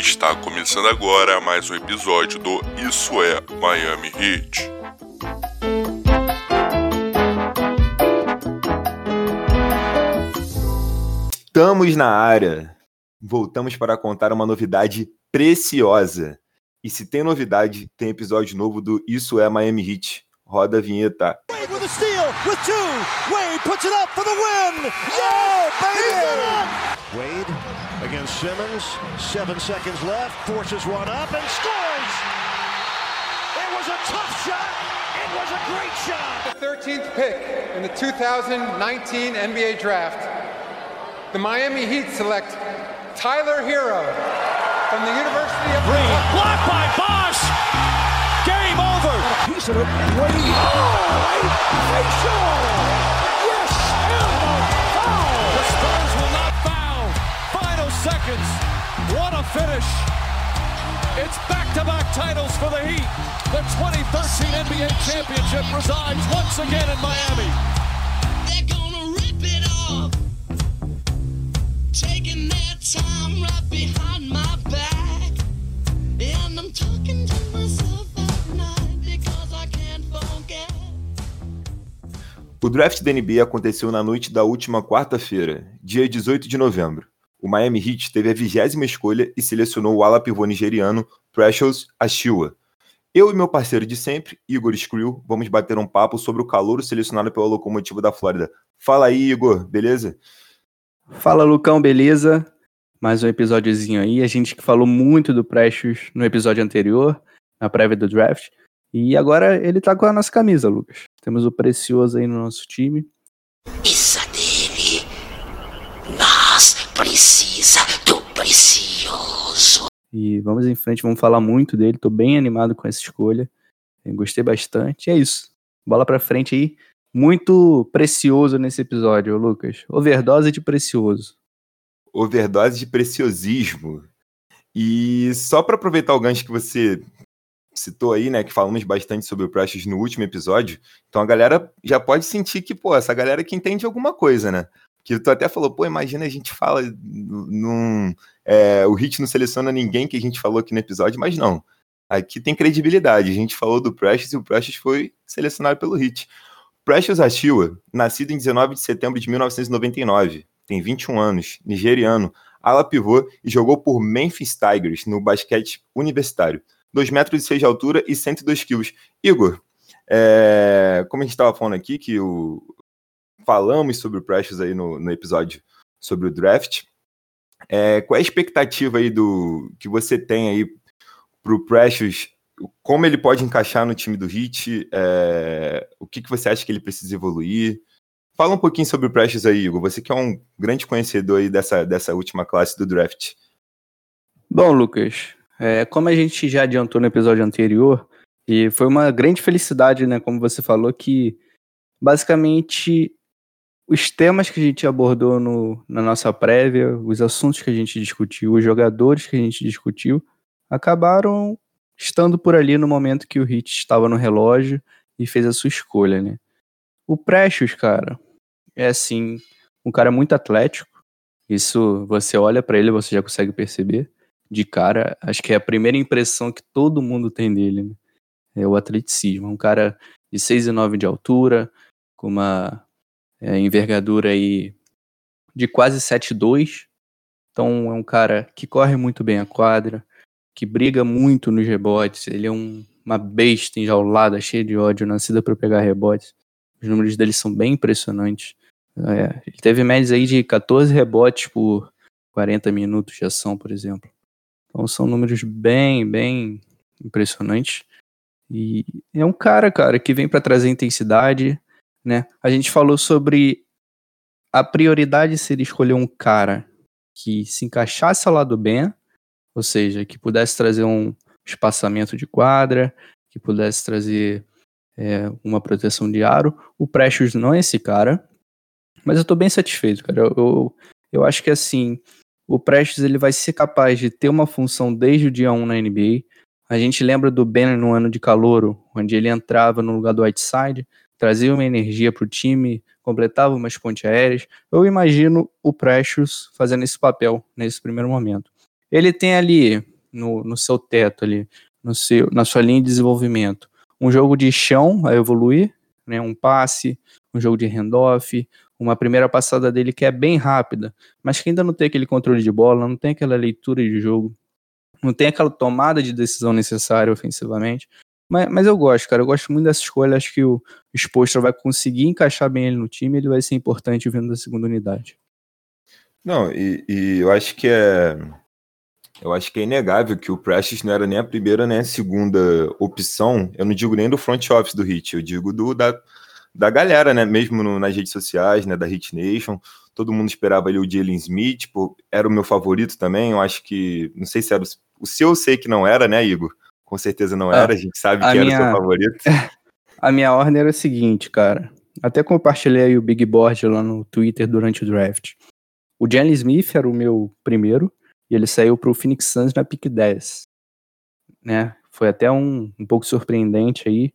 Está começando agora mais um episódio do Isso é Miami Heat. Estamos na área. Voltamos para contar uma novidade preciosa. E se tem novidade, tem episódio novo do Isso é Miami Heat. Roda a vinheta. Wade with a steal, with two. Wade puts it up for the win. Yeah, baby! Wade against Simmons. Seven seconds left. Forces one up and scores. It was a tough shot. It was a great shot. The 13th pick in the 2019 NBA Draft, the Miami Heat select Tyler Hero from the University of Green blocked by Bosch. Game over. A Piece of it. Wade. Oh, Wade. Facial. Seconds. What a finish. It's back-to-back titles for the Heat. The 2013 NBA championship resides once again in Miami. They're gonna rip it off. Taking their time right behind my back. And I'm talking to myself at night because I can't forget. O draft da NBA aconteceu na noite da última quarta-feira, dia 18 de novembro. O Miami Heat teve a vigésima escolha e selecionou o ala pivô nigeriano Precious Achiuwa. Eu e meu parceiro de sempre, Igor Screw, vamos bater um papo sobre o calouro selecionado pela locomotiva da Flórida. Fala aí, Igor, beleza? Fala Lucão, beleza? Mais um episódiozinho aí. A gente que falou muito do Precious no episódio anterior, na prévia do draft. E agora ele tá com a nossa camisa, Lucas. Temos o Precioso aí no nosso time. Isso. Precisa do precioso. E vamos em frente, vamos falar muito dele. Tô bem animado com essa escolha. Eu gostei bastante. E é isso. Bola pra frente aí. Muito precioso nesse episódio, Lucas. Overdose de precioso. Overdose de preciosismo. E só para aproveitar o gancho que você citou aí, né, que falamos bastante sobre o Precious no último episódio, então a galera já pode sentir que, pô, essa galera que entende alguma coisa, né? Que tu até falou, pô, imagina a gente fala num. É, o Hit não seleciona ninguém que a gente falou aqui no episódio, mas não. Aqui tem credibilidade. A gente falou do Precious e o Precious foi selecionado pelo Hit. Precious Achiuwa, nascido em 19 de setembro de 1999, tem 21 anos, nigeriano, ala pivô e jogou por Memphis Tigers no basquete universitário. 2 metros e 6 de altura e 102 quilos. Igor, é, como a gente estava falando aqui, que o, falamos sobre o Precious aí no, no episódio sobre o draft, é, qual é a expectativa aí do que você tem aí para o Precious como ele pode encaixar no time do Heat, é, o que, que você acha que ele precisa evoluir. Fala um pouquinho sobre o Precious aí, Igor. Você que é um grande conhecedor aí dessa, dessa última classe do draft. Bom, Lucas, é, como a gente já adiantou no episódio anterior, e foi uma grande felicidade, né, como você falou, que basicamente os temas que a gente abordou no, na nossa prévia, os assuntos que a gente discutiu, os jogadores que a gente discutiu, acabaram estando por ali no momento que o Hit estava no relógio e fez a sua escolha, né? O Precious, cara, é assim, um cara muito atlético. Isso você olha para ele, você já consegue perceber de cara. Acho que é a primeira impressão que todo mundo tem dele, né? É o atleticismo. Um cara de 6,9 de altura, com uma é, envergadura aí de quase 7,2. Então é um cara que corre muito bem a quadra, que briga muito nos rebotes. Ele é um, uma besta enjaulada, cheia de ódio, nascida para pegar rebotes. Os números dele são bem impressionantes. É, ele teve médias aí de 14 rebotes por 40 minutos de ação, por exemplo. Então são números bem, bem impressionantes. E é um cara, cara, que vem para trazer intensidade, né? A gente falou sobre a prioridade seria escolher um cara que se encaixasse ao lado bem, ou seja, que pudesse trazer um espaçamento de quadra, que pudesse trazer é, uma proteção de aro. O Precious não é esse cara, mas eu tô bem satisfeito, cara. Eu, eu, eu acho que assim, o Prestes ele vai ser capaz de ter uma função desde o dia 1 na NBA. A gente lembra do Banner no ano de calouro, onde ele entrava no lugar do Whiteside, trazia uma energia para o time, completava umas pontes aéreas. Eu imagino o Precious fazendo esse papel nesse primeiro momento. Ele tem ali no, no seu teto ali, no seu, na sua linha de desenvolvimento. Um jogo de chão a evoluir, né, um passe, um jogo de handoff, uma primeira passada dele que é bem rápida, mas que ainda não tem aquele controle de bola, não tem aquela leitura de jogo, não tem aquela tomada de decisão necessária ofensivamente. Mas, mas eu gosto, cara, eu gosto muito dessa escolha, acho que o Spolstra vai conseguir encaixar bem ele no time, ele vai ser importante vindo da segunda unidade. Não, e, e eu acho que é. Eu acho que é inegável que o Prestes não era nem a primeira nem a segunda opção. Eu não digo nem do front office do Hit, eu digo do da, da galera, né? Mesmo no- nas redes sociais, né? Da Hit Nation. Todo mundo esperava ali o Jalen Smith, tipo, era o meu favorito também. Eu acho que. Não sei se era. o- O seu eu sei que não era, né, Igor? Com certeza não Ah, era, a gente sabe a que era o minha- seu favorito. A minha ordem era a seguinte, cara. Até compartilhei o Big Board lá no Twitter durante o draft. O Jalen Smith era o meu primeiro, e ele saiu pro Phoenix Suns na pick 10. Né? Foi até um, um pouco surpreendente aí,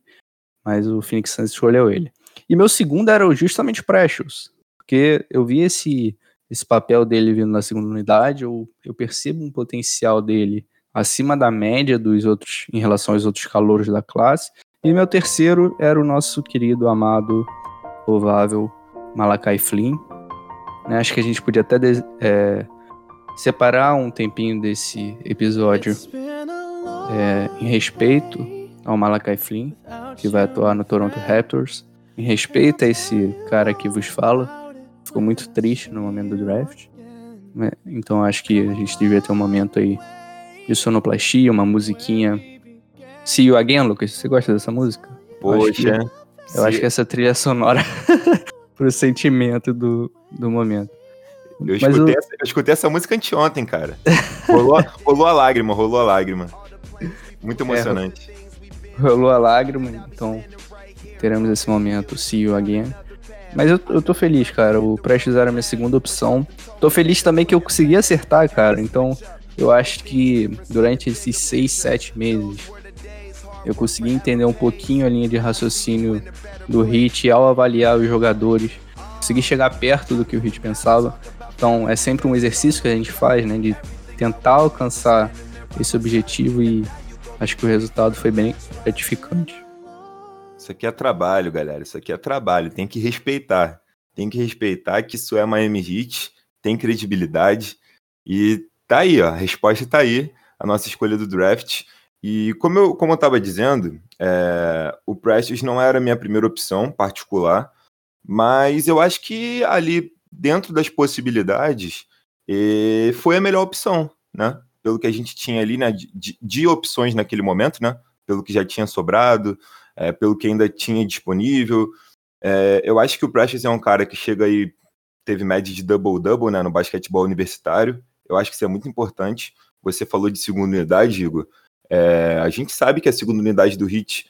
mas o Phoenix Suns escolheu ele. E meu segundo era o justamente o Precious, porque eu vi esse, esse papel dele vindo na segunda unidade, eu, eu percebo um potencial dele acima da média dos outros em relação aos outros calouros da classe. E meu terceiro era o nosso querido, amado, louvável Malakai Flynn. Né, acho que a gente podia até é, separar um tempinho desse episódio é, em respeito ao Malakai Flynn, que vai atuar no Toronto Raptors. Em respeito a esse cara que vos fala, ficou muito triste no momento do draft. né, Então acho que a gente devia ter um momento aí de sonoplastia, uma musiquinha. See You Again, Lucas, você gosta dessa música? Eu acho que- Poxa. Eu acho que essa trilha sonora pro sentimento do, do momento. Eu escutei, o- essa, eu escutei essa música anteontem, cara. Rolou, rolou a lágrima, rolou a lágrima. Muito emocionante. rolou a lágrima, então teremos esse momento, see you again. Mas eu, eu tô feliz, cara. O Prestes era a minha segunda opção. Tô feliz também que eu consegui acertar, cara. Então eu acho que durante esses seis, sete meses eu consegui entender um pouquinho a linha de raciocínio do Hit ao avaliar os jogadores. Consegui chegar perto do que o Hit pensava. Então é sempre um exercício que a gente faz, né? De tentar alcançar esse objetivo e acho que o resultado foi bem gratificante. Isso aqui é trabalho, galera. Isso aqui é trabalho. Tem que respeitar. Tem que respeitar que isso é Miami Heat, tem credibilidade. E tá aí, ó. A resposta tá aí. A nossa escolha do draft. E como eu, como eu tava dizendo, é, o Precious não era a minha primeira opção particular, mas eu acho que ali, dentro das possibilidades, eh, foi a melhor opção, né? Pelo que a gente tinha ali, né? De, de- opções naquele momento, né? Pelo que já tinha sobrado, é, pelo que ainda tinha disponível. É, eu acho que o Precious é um cara que chega aí, teve média de double-double né, no basquetebol universitário. Eu acho que isso é muito importante. Você falou de segunda unidade, Igor. É, a gente sabe que a segunda unidade do Hit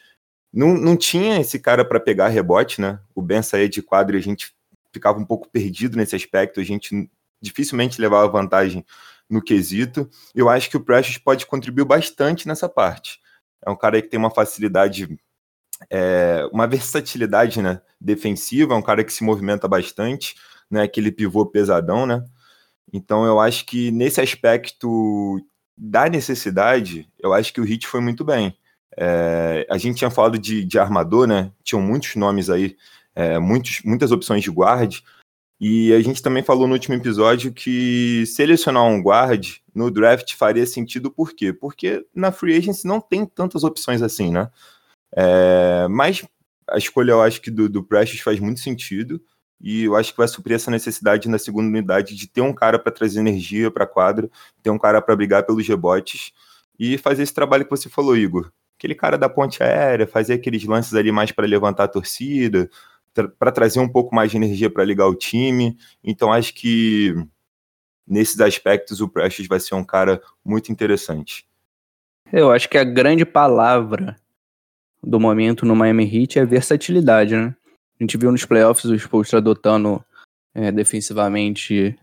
não, não tinha esse cara para pegar rebote, né? O Ben saía de quadro e a gente ficava um pouco perdido nesse aspecto. A gente dificilmente levava vantagem no quesito. Eu acho que o Precious pode contribuir bastante nessa parte. É um cara que tem uma facilidade é, uma versatilidade né, defensiva, é um cara que se movimenta bastante, né, aquele pivô pesadão, né? Então eu acho que nesse aspecto da necessidade, eu acho que o Hit foi muito bem. É, a gente tinha falado de, de armador, né? Tinham muitos nomes aí, é, muitos, muitas opções de guard. E a gente também falou no último episódio que selecionar um guard no draft faria sentido, por quê? Porque na free agency não tem tantas opções assim, né? É, mas a escolha, eu acho que do, do Precious faz muito sentido. E eu acho que vai suprir essa necessidade na segunda unidade de ter um cara para trazer energia para a quadra, ter um cara para brigar pelos rebotes e fazer esse trabalho que você falou, Igor. Aquele cara da ponte aérea, fazer aqueles lances ali mais para levantar a torcida, para trazer um pouco mais de energia para ligar o time. Então acho que nesses aspectos o Precious vai ser um cara muito interessante. Eu acho que a grande palavra do momento no Miami Heat é versatilidade, né? A gente viu nos playoffs o Spolstra adotando é, defensivamente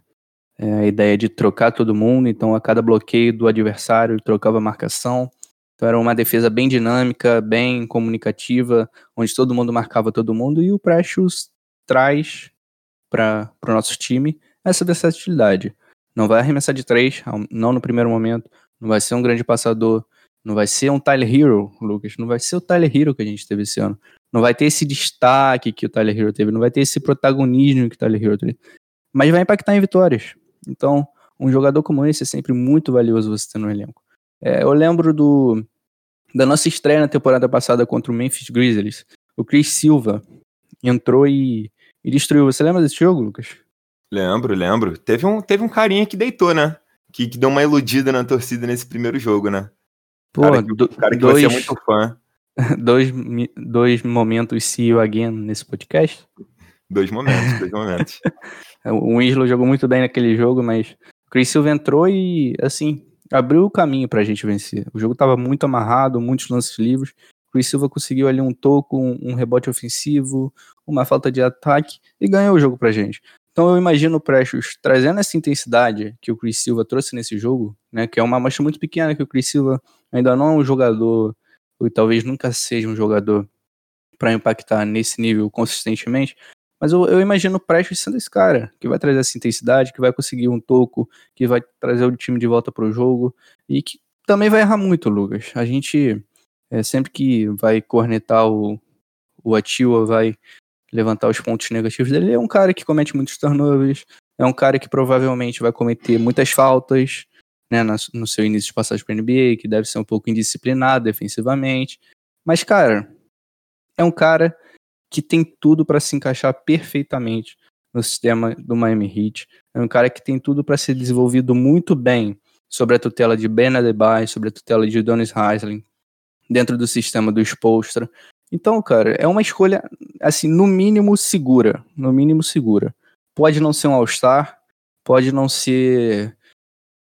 é, a ideia de trocar todo mundo, então a cada bloqueio do adversário trocava a marcação. Então era uma defesa bem dinâmica, bem comunicativa, onde todo mundo marcava todo mundo e o Precious traz para o nosso time essa versatilidade. Não vai arremessar de três, não no primeiro momento, não vai ser um grande passador, não vai ser um Tyler Hero, Lucas, não vai ser o Tyler Hero que a gente teve esse ano. Não vai ter esse destaque que o Tyler Hero teve, não vai ter esse protagonismo que o Tyler Hero teve. Mas vai impactar em vitórias. Então, um jogador como esse é sempre muito valioso você ter no elenco. É, eu lembro do da nossa estreia na temporada passada contra o Memphis Grizzlies. O Chris Silva entrou e, e destruiu. Você lembra desse jogo, Lucas? Lembro, lembro. Teve um, teve um carinha que deitou, né? Que, que deu uma iludida na torcida nesse primeiro jogo, né? Pô, cara que, do- cara que dois, você é muito fã. dois, dois momentos see you again nesse podcast. Dois momentos, dois momentos. O Winslow jogou muito bem naquele jogo, mas o Chris Silva entrou e, assim, abriu o caminho pra gente vencer. O jogo tava muito amarrado, muitos lances livres. O Chris Silva conseguiu ali um toco, um, rebote ofensivo, uma falta de ataque e ganhou o jogo pra gente. Então eu imagino o Precious trazendo essa intensidade que o Chris Silva trouxe nesse jogo, né, que é uma amostra muito pequena, que o Chris Silva ainda não é um jogador, ou talvez nunca seja um jogador para impactar nesse nível consistentemente, mas eu, eu imagino o Prestes sendo esse cara, que vai trazer essa intensidade, que vai conseguir um toco, que vai trazer o time de volta pro jogo e que também vai errar muito, Lucas. A gente, é, sempre que vai cornetar o, o Atua, vai levantar os pontos negativos dele, ele é um cara que comete muitos turnovers, é um cara que provavelmente vai cometer muitas faltas, né, no seu início de passagem para NBA, que deve ser um pouco indisciplinado defensivamente. Mas, cara, é um cara que tem tudo para se encaixar perfeitamente no sistema do Miami Heat. É um cara que tem tudo para ser desenvolvido muito bem sobre a tutela de Ben Adebayo, sobre a tutela de Donis Haslem, dentro do sistema do Spolstra. Então, cara, é uma escolha, assim, no mínimo segura. No mínimo segura. Pode não ser um All-Star, pode não ser.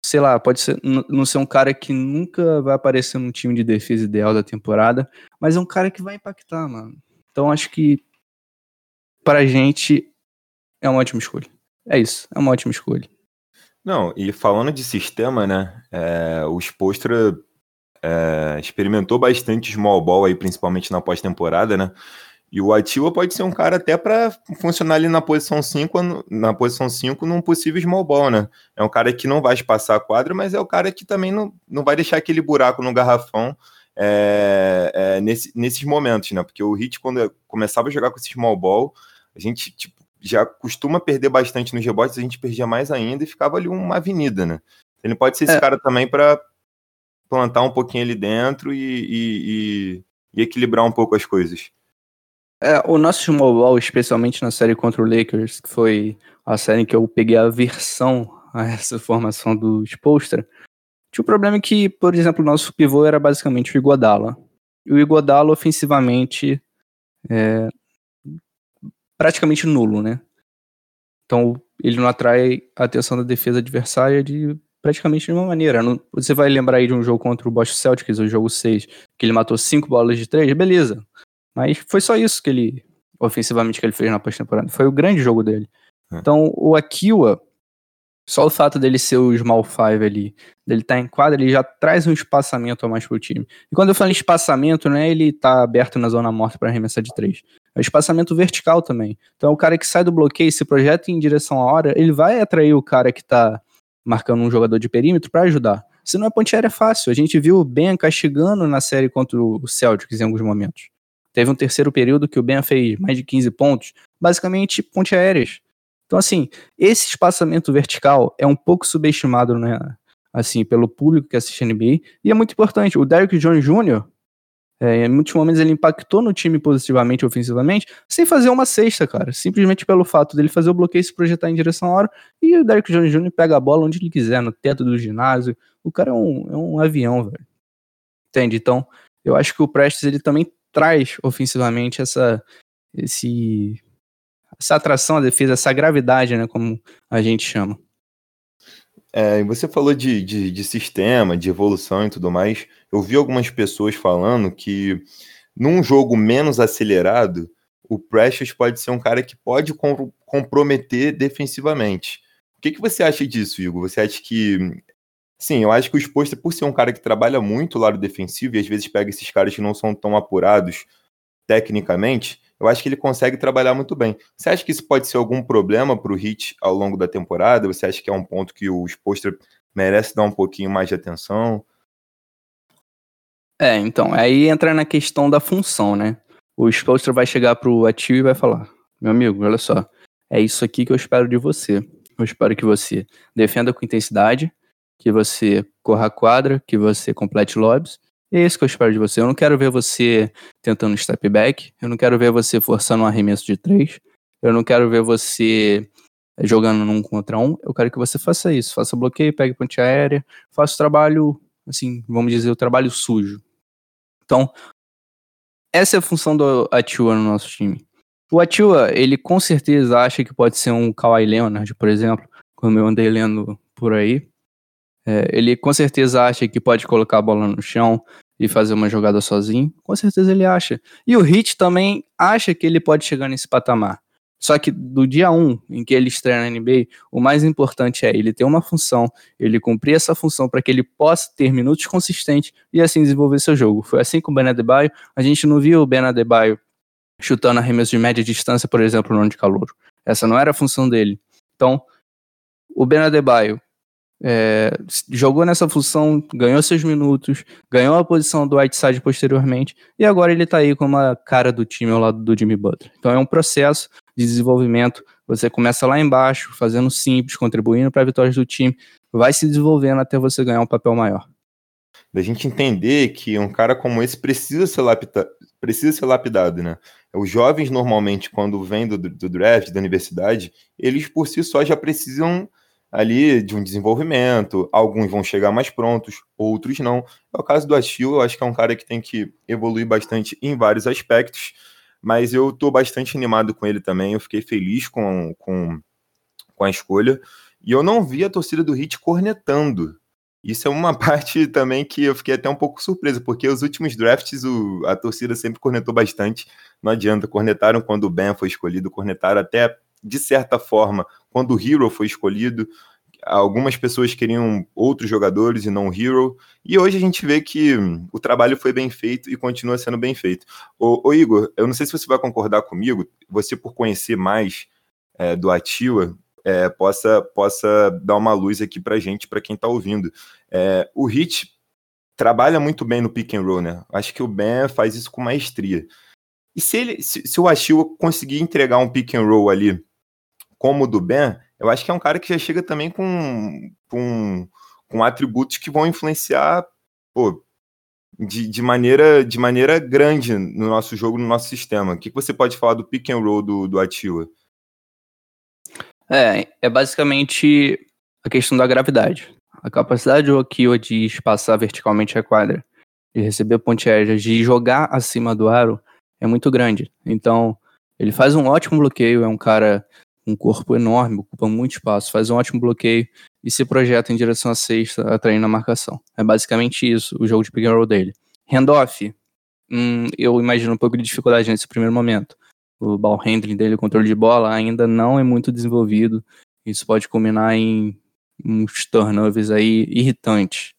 Sei lá, pode ser, não ser um cara que nunca vai aparecer num time de defesa ideal da temporada, mas é um cara que vai impactar, mano. Então acho que pra gente é uma ótima escolha. É isso, é uma ótima escolha. Não, e falando de sistema, né? é, o Spolstra é, experimentou bastante small ball aí, principalmente na pós-temporada, né? E o Ativa pode ser um cara até para funcionar ali na posição 5, no- na posição 5 num possível small ball, né? É um cara que não vai espaçar a quadra, mas é o cara que também não, não vai deixar aquele buraco no garrafão é, é, nesse- nesses momentos, né? Porque o Hit, quando eu começava a jogar com esse small ball, a gente tipo, já costuma perder bastante nos rebotes, a gente perdia mais ainda e ficava ali uma avenida, né? Ele pode ser esse É. cara também para plantar um pouquinho ali dentro e, e- e- e equilibrar um pouco as coisas. É, o nosso small ball, especialmente na série contra o Lakers, que foi a série em que eu peguei a versão a essa formação do Spolstra, tinha o problema que, por exemplo, o nosso pivô era basicamente o Iguodala. E o Iguodala, ofensivamente, é praticamente nulo, né? Então, ele não atrai a atenção da defesa adversária de praticamente nenhuma maneira. Não- Você vai lembrar aí de um jogo contra o Boston Celtics, o jogo 6, que ele matou cinco bolas de três, beleza. Mas foi só isso que ele, ofensivamente, que ele fez na pós-temporada. Foi o grande jogo dele. É. Então, o Akiwa, só o fato dele ser o small five ali, dele estar em quadra, ele já traz um espaçamento a mais pro time. E quando eu falo em espaçamento, não é ele tá aberto na zona morta para arremessar de três. É o espaçamento vertical também. Então, o cara que sai do bloqueio, se projeta em direção à hora, ele vai atrair o cara que tá marcando um jogador de perímetro para ajudar. Se não é ponte aérea é fácil. A gente viu o Ben castigando na série contra o Celtics em alguns momentos. Teve um terceiro período que o Ben fez mais de 15 pontos, basicamente ponte aéreas. Então, assim, esse espaçamento vertical é um pouco subestimado, né? Assim, pelo público que assiste NBA, e é muito importante. O Derrick Jones Jr., é, em muitos momentos ele impactou no time positivamente, ofensivamente, sem fazer uma cesta, cara. Simplesmente pelo fato dele fazer o bloqueio se projetar em direção à hora, e o Derrick Jones Jr. pega a bola onde ele quiser, no teto do ginásio. O cara é um, é um avião, velho. Entende? Então, eu acho que o Prestes ele também traz ofensivamente essa, esse, essa atração à defesa, essa gravidade, né, como a gente chama. É, você falou de, de, de sistema, de evolução e tudo mais. Eu vi algumas pessoas falando que num jogo menos acelerado, o Precious pode ser um cara que pode com- comprometer defensivamente. O que, que você acha disso, Igor? Você acha que. Sim, eu acho que o Exposto, por ser um cara que trabalha muito o lado defensivo e às vezes pega esses caras que não são tão apurados tecnicamente, eu acho que ele consegue trabalhar muito bem. Você acha que isso pode ser algum problema para o Hit ao longo da temporada? Você acha que é um ponto que o Exposto merece dar um pouquinho mais de atenção? É, então, aí entra na questão da função, né? O Spolstra vai chegar pro Atil e vai falar: Meu amigo, olha só, é isso aqui que eu espero de você. Eu espero que você defenda com intensidade, que você corra a quadra, que você complete lobbies. É isso que eu espero de você. Eu não quero ver você tentando step back, eu não quero ver você forçando um arremesso de três, eu não quero ver você jogando num contra um. Eu quero que você faça isso, faça bloqueio, pegue ponte aérea, faça o trabalho, assim, vamos dizer, o trabalho sujo. Então, essa é a função do Atua no nosso time. O Atua, ele com certeza acha que pode ser um Kawhi Leonard, por exemplo, como eu andei lendo por aí. É, ele com certeza acha que pode colocar a bola no chão e fazer uma jogada sozinho. Com certeza ele acha. E o Hit também acha que ele pode chegar nesse patamar. Só que do dia 1 em que ele estreia na NBA, o mais importante é ele ter uma função, ele cumprir essa função para que ele possa ter minutos consistentes e assim desenvolver seu jogo. Foi assim com o Ben Adebayo. A gente não viu o Ben Adebayo chutando arremesso de média distância, por exemplo, no ano de calor. Essa não era a função dele. Então, o Ben Adebayo é, jogou nessa função, ganhou seus minutos, ganhou a posição do Whiteside posteriormente, e agora ele tá aí como a cara do time ao lado do Jimmy Butler. Então é um processo de desenvolvimento. Você começa lá embaixo, fazendo simples, contribuindo para vitórias do time, vai se desenvolvendo até você ganhar um papel maior. Da gente entender que um cara como esse precisa ser, lapida, precisa ser lapidado, né? Os jovens, normalmente, quando vêm do, do draft, da universidade, eles por si só já precisam ali de um desenvolvimento. Alguns vão chegar mais prontos, outros não. É o caso do Achille, eu acho que é um cara que tem que evoluir bastante em vários aspectos, mas eu estou bastante animado com ele também. Eu fiquei feliz com, com, com a escolha. E eu não vi a torcida do Hit cornetando. Isso é uma parte também que eu fiquei até um pouco surpreso, porque os últimos drafts o, a torcida sempre cornetou bastante. Não adianta, cornetaram quando o Ben foi escolhido, cornetaram até de certa forma, quando o Hero foi escolhido, algumas pessoas queriam outros jogadores e não o Hero, e hoje a gente vê que o trabalho foi bem feito e continua sendo bem feito. Ô Igor, eu não sei se você vai concordar comigo, você por conhecer mais é, do Atila, é, possa, possa dar uma luz aqui pra gente, para quem tá ouvindo. É, o Hit trabalha muito bem no pick and roll, né? Acho que o Ben faz isso com maestria. E se, ele, se, se o Achille conseguir entregar um pick and roll ali como o do Ben, eu acho que é um cara que já chega também com, com, com atributos que vão influenciar pô, de, de, maneira, de maneira grande no nosso jogo, no nosso sistema. O que, que você pode falar do pick and roll do, do Atila? É, é basicamente a questão da gravidade. A capacidade do Akio de espaçar verticalmente a quadra, de receber ponte de jogar acima do aro, é muito grande. Então, ele faz um ótimo bloqueio, é um cara um corpo enorme, ocupa muito espaço, faz um ótimo bloqueio e se projeta em direção à cesta, atraindo a marcação. É basicamente isso, o jogo de pick and roll dele. Handoff, hum, eu imagino um pouco de dificuldade nesse primeiro momento. O ball handling dele, o controle de bola, ainda não é muito desenvolvido. Isso pode culminar em uns turnovers aí irritantes.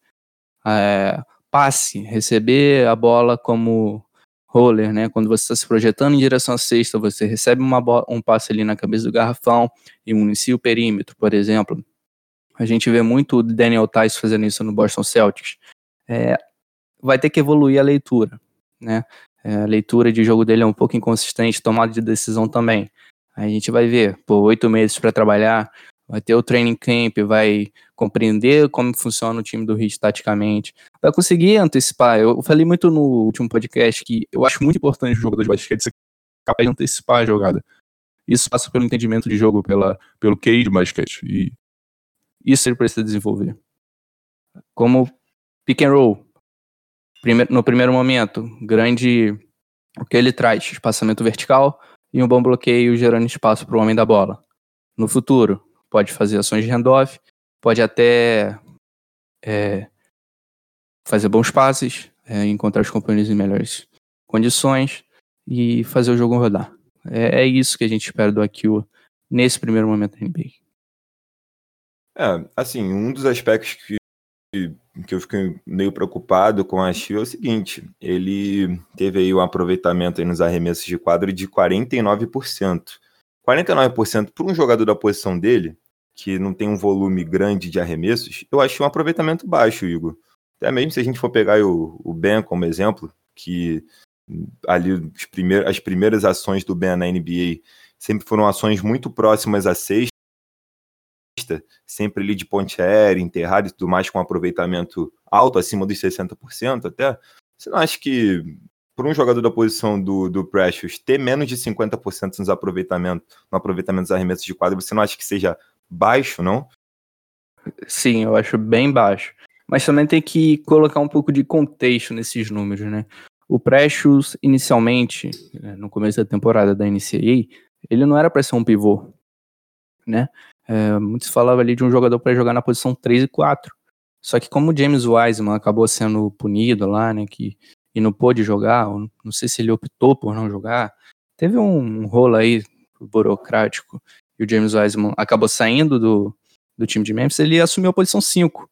É, passe, receber a bola como roller, né? Quando você está se projetando em direção à cesta, você recebe uma um passe ali na cabeça do garrafão e inicia o perímetro, por exemplo. A gente vê muito o Daniel Tice fazendo isso no Boston Celtics. É, vai ter que evoluir a leitura, né? É, a leitura de jogo dele é um pouco inconsistente, tomada de decisão também. A gente vai ver, por oito meses para trabalhar, vai ter o training camp, vai compreender como funciona o time do Heat taticamente, vai conseguir antecipar. Eu falei muito no último podcast que eu acho muito importante o jogador de basquete ser capaz de antecipar a jogada. Isso passa pelo entendimento de jogo, pela, pelo QI de basquete. E isso ele precisa desenvolver. Como pick and roll. no primeiro momento, grande. O que ele traz? Espaçamento vertical e um bom bloqueio gerando espaço para o homem da bola. No futuro, pode fazer ações de handoff, pode até é, fazer bons passes, é, encontrar os companheiros em melhores condições e fazer o jogo rodar. É, é isso que a gente espera do Akio nesse primeiro momento da NBA. É, assim, um dos aspectos que, que eu fiquei meio preocupado com a Chile é o seguinte: ele teve aí um aproveitamento aí nos arremessos de quadro de 49%. 49% para um jogador da posição dele, que não tem um volume grande de arremessos, eu achei um aproveitamento baixo, Igor. Até mesmo se a gente for pegar o, o Ben como exemplo, que ali os primeir, as primeiras ações do Ben na NBA sempre foram ações muito próximas à sexta, sempre ali de ponte aérea, enterrado e tudo mais, com um aproveitamento alto, acima dos 60% até. Você não acha que, por um jogador da posição do, do Precious, ter menos de 50% nos aproveitamento, no aproveitamento dos arremessos de quadra, você não acha que seja baixo, não? Sim, eu acho bem baixo. Mas também tem que colocar um pouco de contexto nesses números, né? O Precious, inicialmente, né, no começo da temporada da NCAA, ele não era para ser um pivô, né? É, muitos falavam ali de um jogador para jogar na posição 3 e 4. Só que como o James Wiseman acabou sendo punido lá, né, que, e não pôde jogar, não sei se ele optou por não jogar, teve um, rolo aí burocrático e o James Wiseman acabou saindo do, do time de Memphis, ele assumiu a posição 5.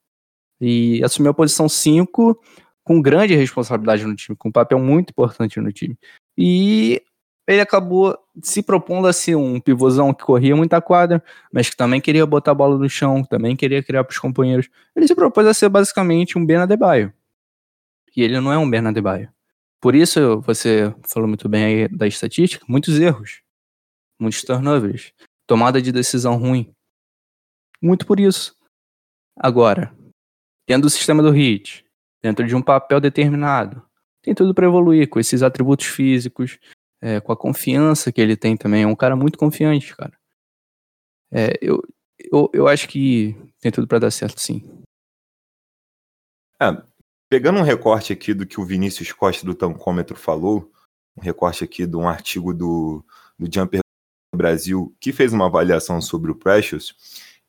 E assumiu a posição 5 com grande responsabilidade no time, com um papel muito importante no time. E ele acabou se propondo a ser um pivôzão que corria muita quadra, mas que também queria botar a bola no chão, também queria criar para os companheiros. Ele se propôs a ser basicamente um Ben. E ele não é um Ben. Por isso, você falou muito bem aí da estatística, muitos erros, muitos turnovers, tomada de decisão ruim. Muito por isso. Agora, tendo o sistema do HIT, dentro de um papel determinado. Tem tudo para evoluir com esses atributos físicos, é, com a confiança que ele tem também. É um cara muito confiante, cara. É, eu, eu, eu acho que tem tudo para dar certo, sim. É, pegando um recorte aqui do que o Vinícius Costa do Tancômetro falou, um recorte aqui de um artigo do, do Jumper Brasil que fez uma avaliação sobre o Precious,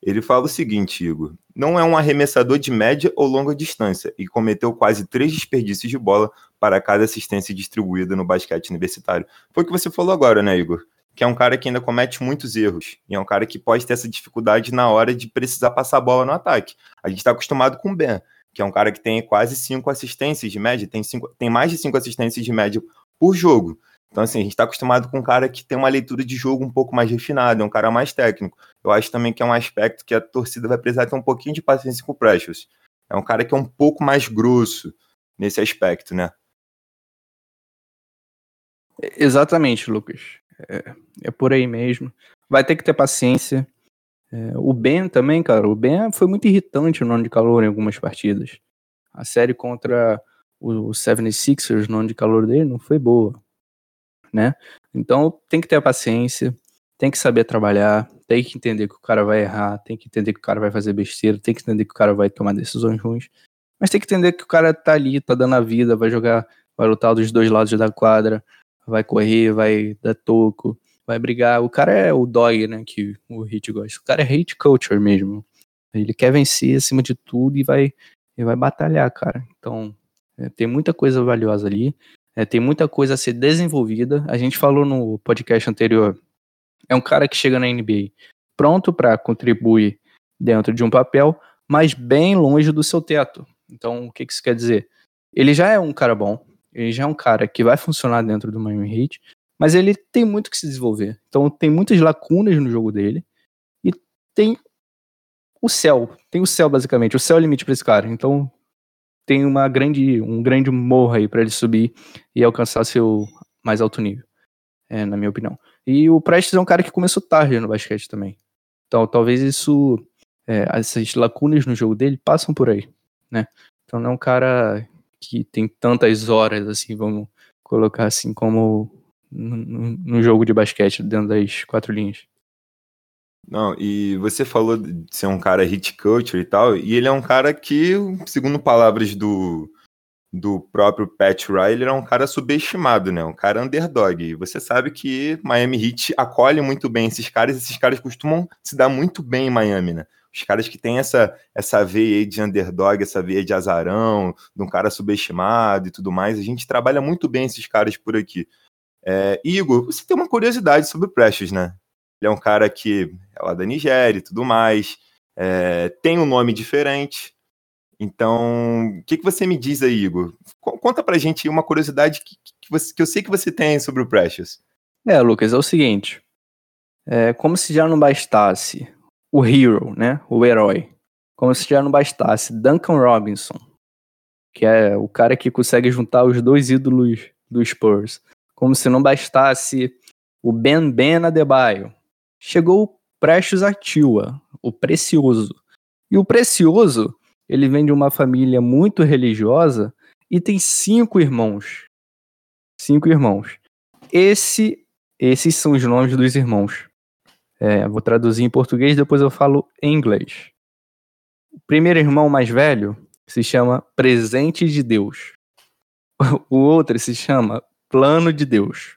ele fala o seguinte, Igor: não é um arremessador de média ou longa distância e cometeu quase três desperdícios de bola para cada assistência distribuída no basquete universitário. Foi o que você falou agora, né, Igor? Que é um cara que ainda comete muitos erros e é um cara que pode ter essa dificuldade na hora de precisar passar a bola no ataque. A gente está acostumado com o Ben, que é um cara que tem quase cinco assistências de média, tem, cinco, tem mais de cinco assistências de média por jogo. Então, assim, a gente está acostumado com um cara que tem uma leitura de jogo um pouco mais refinada, é um cara mais técnico. Eu acho também que é um aspecto que a torcida vai precisar ter um pouquinho de paciência com o Precious. É um cara que é um pouco mais grosso nesse aspecto, né? Exatamente, Lucas. É, é por aí mesmo. Vai ter que ter paciência. É, o Ben também, cara, o Ben foi muito irritante no ano de calor em algumas partidas. A série contra o 76ers no ano de calor dele não foi boa né? Então tem que ter a paciência, tem que saber trabalhar, tem que entender que o cara vai errar, tem que entender que o cara vai fazer besteira, tem que entender que o cara vai tomar decisões ruins, mas tem que entender que o cara tá ali, tá dando a vida, vai jogar, vai lutar dos dois lados da quadra, vai correr, vai dar toco, vai brigar. O cara é o dog, né, que o Hit gosta. O cara é hate culture mesmo. Ele quer vencer acima de tudo e vai, e vai batalhar, cara. Então, é, tem muita coisa valiosa ali. É, tem muita coisa a ser desenvolvida. A gente falou no podcast anterior. É um cara que chega na NBA pronto para contribuir dentro de um papel, mas bem longe do seu teto. Então, o que, que isso quer dizer? Ele já é um cara bom, ele já é um cara que vai funcionar dentro do Miami Heat, mas ele tem muito que se desenvolver. Então, tem muitas lacunas no jogo dele e tem o céu, tem o céu basicamente, o céu é o limite para esse cara. Então, tem uma grande, um grande morro aí para ele subir e alcançar seu mais alto nível, é, na minha opinião. E o Prestes é um cara que começou tarde no basquete também. Então talvez isso, é, essas lacunas no jogo dele passam por aí, né? Então não é um cara que tem tantas horas, assim, vamos colocar assim, como no, no jogo de basquete, dentro das quatro linhas. Não, e você falou de ser um cara hit culture e tal, e ele é um cara que, segundo palavras do, do próprio Pat Riley, é um cara subestimado, né? Um cara underdog. E você sabe que Miami Heat acolhe muito bem esses caras, esses caras costumam se dar muito bem em Miami, né? Os caras que têm essa, essa veia de underdog, essa veia de azarão, de um cara subestimado e tudo mais, a gente trabalha muito bem esses caras por aqui. É, Igor, você tem uma curiosidade sobre o Precious, né? Ele é um cara que é lá da Nigéria e tudo mais, é, tem um nome diferente. Então, o que, que você me diz aí, Igor? Conta pra gente uma curiosidade que, que, você, que eu sei que você tem sobre o Precious. É, Lucas, é o seguinte. É, como se já não bastasse o hero, né? O herói. Como se já não bastasse. Duncan Robinson, que é o cara que consegue juntar os dois ídolos do Spurs. Como se não bastasse o Ben Ben Adebayo. Chegou Precious Atua, o Precioso. E o Precioso, ele vem de uma família muito religiosa e tem cinco irmãos. Cinco irmãos. Esse, esses são os nomes dos irmãos. É, vou traduzir em português, depois eu falo em inglês. O primeiro irmão mais velho se chama Presente de Deus. O outro se chama Plano de Deus.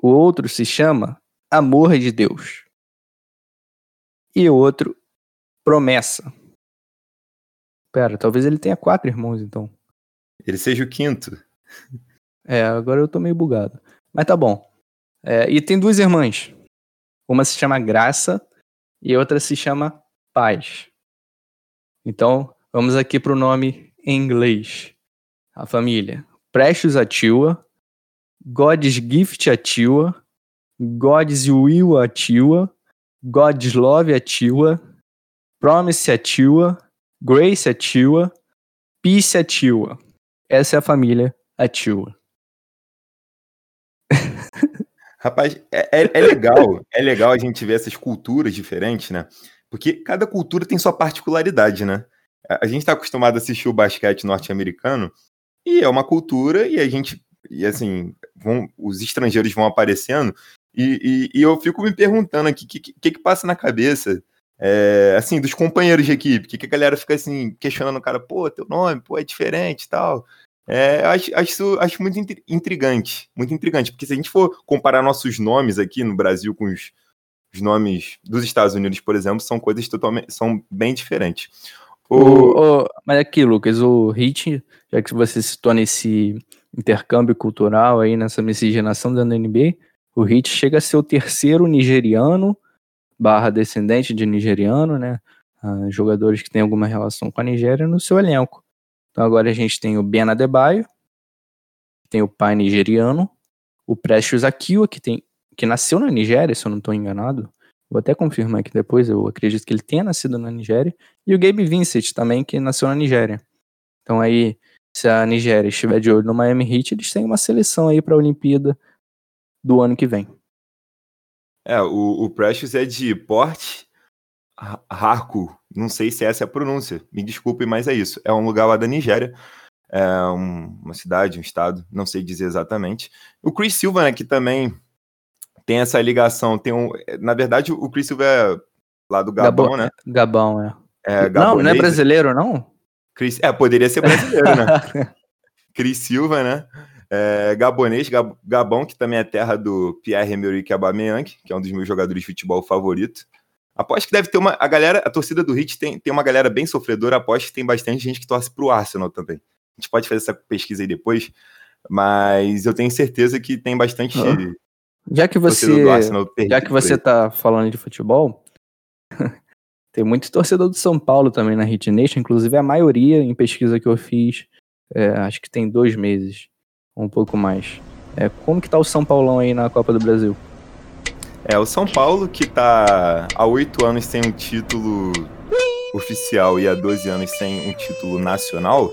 O outro se chama Amor de Deus. E o outro, Promessa. Pera, talvez ele tenha quatro irmãos, então. Ele seja o quinto. É, agora eu tô meio bugado. Mas tá bom. É, e tem duas irmãs. Uma se chama Graça e outra se chama Paz. Então, vamos aqui pro nome em inglês. A família. Precious Atiwa, God's Gift Atiwa, God's Will Atiwa, God's Love Atiwa, Promise Atiwa, Grace Atiwa, Peace Atiwa. Essa é a família Atiwa. Rapaz, é, é- é legal, é legal a gente ver essas culturas diferentes, né? Porque cada cultura tem sua particularidade, né? A a gente está acostumado a assistir o basquete norte-americano e é uma cultura e a gente, e assim, vão- os estrangeiros vão aparecendo e, e- e eu fico me perguntando aqui o que, que, que passa na cabeça, é, assim, dos companheiros de equipe, que, que a galera fica assim, questionando o cara, pô, teu nome, pô, é diferente e tal. É, eu acho, acho, acho muito intri- intrigante, muito intrigante, porque se a gente for comparar nossos nomes aqui no Brasil com os, os nomes dos Estados Unidos, por exemplo, são coisas totalmente, são bem diferentes. O, O- o- mas aqui, Lucas, o Hit, já que você citou nesse intercâmbio cultural aí, nessa miscigenação da NBA, o Hit chega a ser o terceiro nigeriano, barra descendente de nigeriano, né? Ah, jogadores que têm alguma relação com a Nigéria no seu elenco. Então agora a gente tem o Ben Adebayo, tem o pai nigeriano, o Precious Akiwa, que, tem, que nasceu na Nigéria, se eu não estou enganado. Vou até confirmar aqui depois, eu acredito que ele tenha nascido na Nigéria. E o Gabe Vincent também, que nasceu na Nigéria. Então aí, se a Nigéria estiver de olho no Miami Heat, eles têm uma seleção aí para a Olimpíada do ano que vem. é, o, o Precious é de Port Ha- Harcourt, não sei se essa é a pronúncia, me desculpem, mas é isso. É um lugar lá da Nigéria, é um- uma cidade, um estado, não sei dizer exatamente. O Chris Silva, né, que também tem essa ligação, tem um, na verdade, o Chris Silva é lá do Gabão, Gabão, né? Gabão, é. É, não, não é brasileiro, não? Chris, é, poderia ser brasileiro, né? Cris Silva, né? É, gabonês, Gab- Gabão, que também é terra do Pierre-Emerick Aubameyang, que é um dos meus jogadores de futebol favorito. Aposto que deve ter uma. A galera, a torcida do Heat tem, tem uma galera bem sofredora. Aposto que tem bastante gente que torce pro Arsenal também. A gente pode fazer essa pesquisa aí depois, mas eu tenho certeza que tem bastante Ah. Já que você Já que você tá falando de futebol, tem muito torcedor do São Paulo também na Hit Nation, inclusive a maioria em pesquisa que eu fiz, é, acho que tem dois meses, um pouco mais. É, como que tá o São Paulão aí na Copa do Brasil? É, o São Paulo, que tá há oito anos sem um título oficial e há 12 anos sem um título nacional.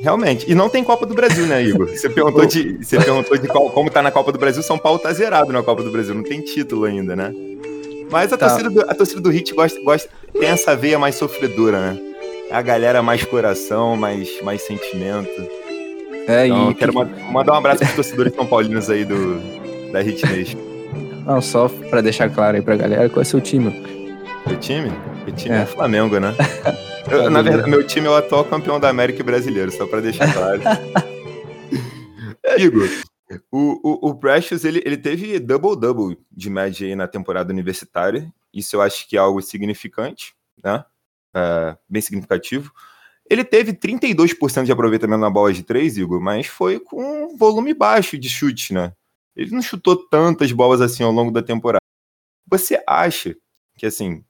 Realmente. E não tem Copa do Brasil, né, Igor? Você perguntou de, você perguntou de qual- como tá na Copa do Brasil. São Paulo tá zerado na Copa do Brasil. Não tem título ainda, né? Mas a, Tá. torcida, do, a torcida do Hit gosta, gosta, tem essa veia mais sofredora, né? É a galera mais coração, mais, mais sentimento. É, Então, e quero ma- mandar um abraço pros torcedores são paulinos aí do, da Hit Nation. não, só pra deixar claro aí pra galera, qual é seu time? Meu time? Meu time é, É. Flamengo, né? Eu, na verdade, meu time é o atual campeão da América e brasileiro, só pra deixar claro. Igor, o, o, o Precious, ele, ele teve double-double de média aí na temporada universitária. Isso eu acho que é algo significante, né? É, bem significativo. Ele teve 32% de aproveitamento na bola de três, Igor, mas foi com um volume baixo de chute, né? Ele não chutou tantas bolas assim ao longo da temporada. Você acha que, assim,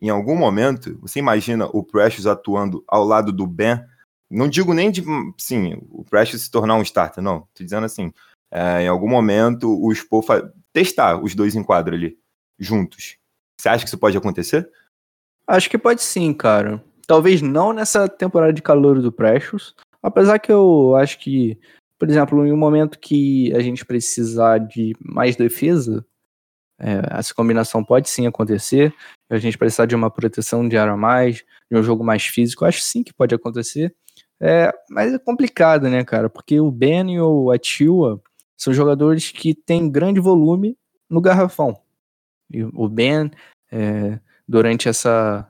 em algum momento, você imagina o Precious atuando ao lado do Ben? Não digo nem de, sim, o Precious se tornar um starter, não. Tô dizendo assim, é, em algum momento o Spo testar os dois em quadro ali, juntos. Você acha que isso pode acontecer? Acho que pode sim, cara. Talvez não nessa temporada de calor do Precious, apesar que eu acho que, por exemplo, em um momento que a gente precisar de mais defesa, é, essa combinação pode sim acontecer. A gente precisar de uma proteção de a mais, de um jogo mais físico, acho sim que pode acontecer. É, mas é complicado, né, cara? Porque o Ben e o Atua são jogadores que têm grande volume no garrafão. E o Ben, é, durante essa,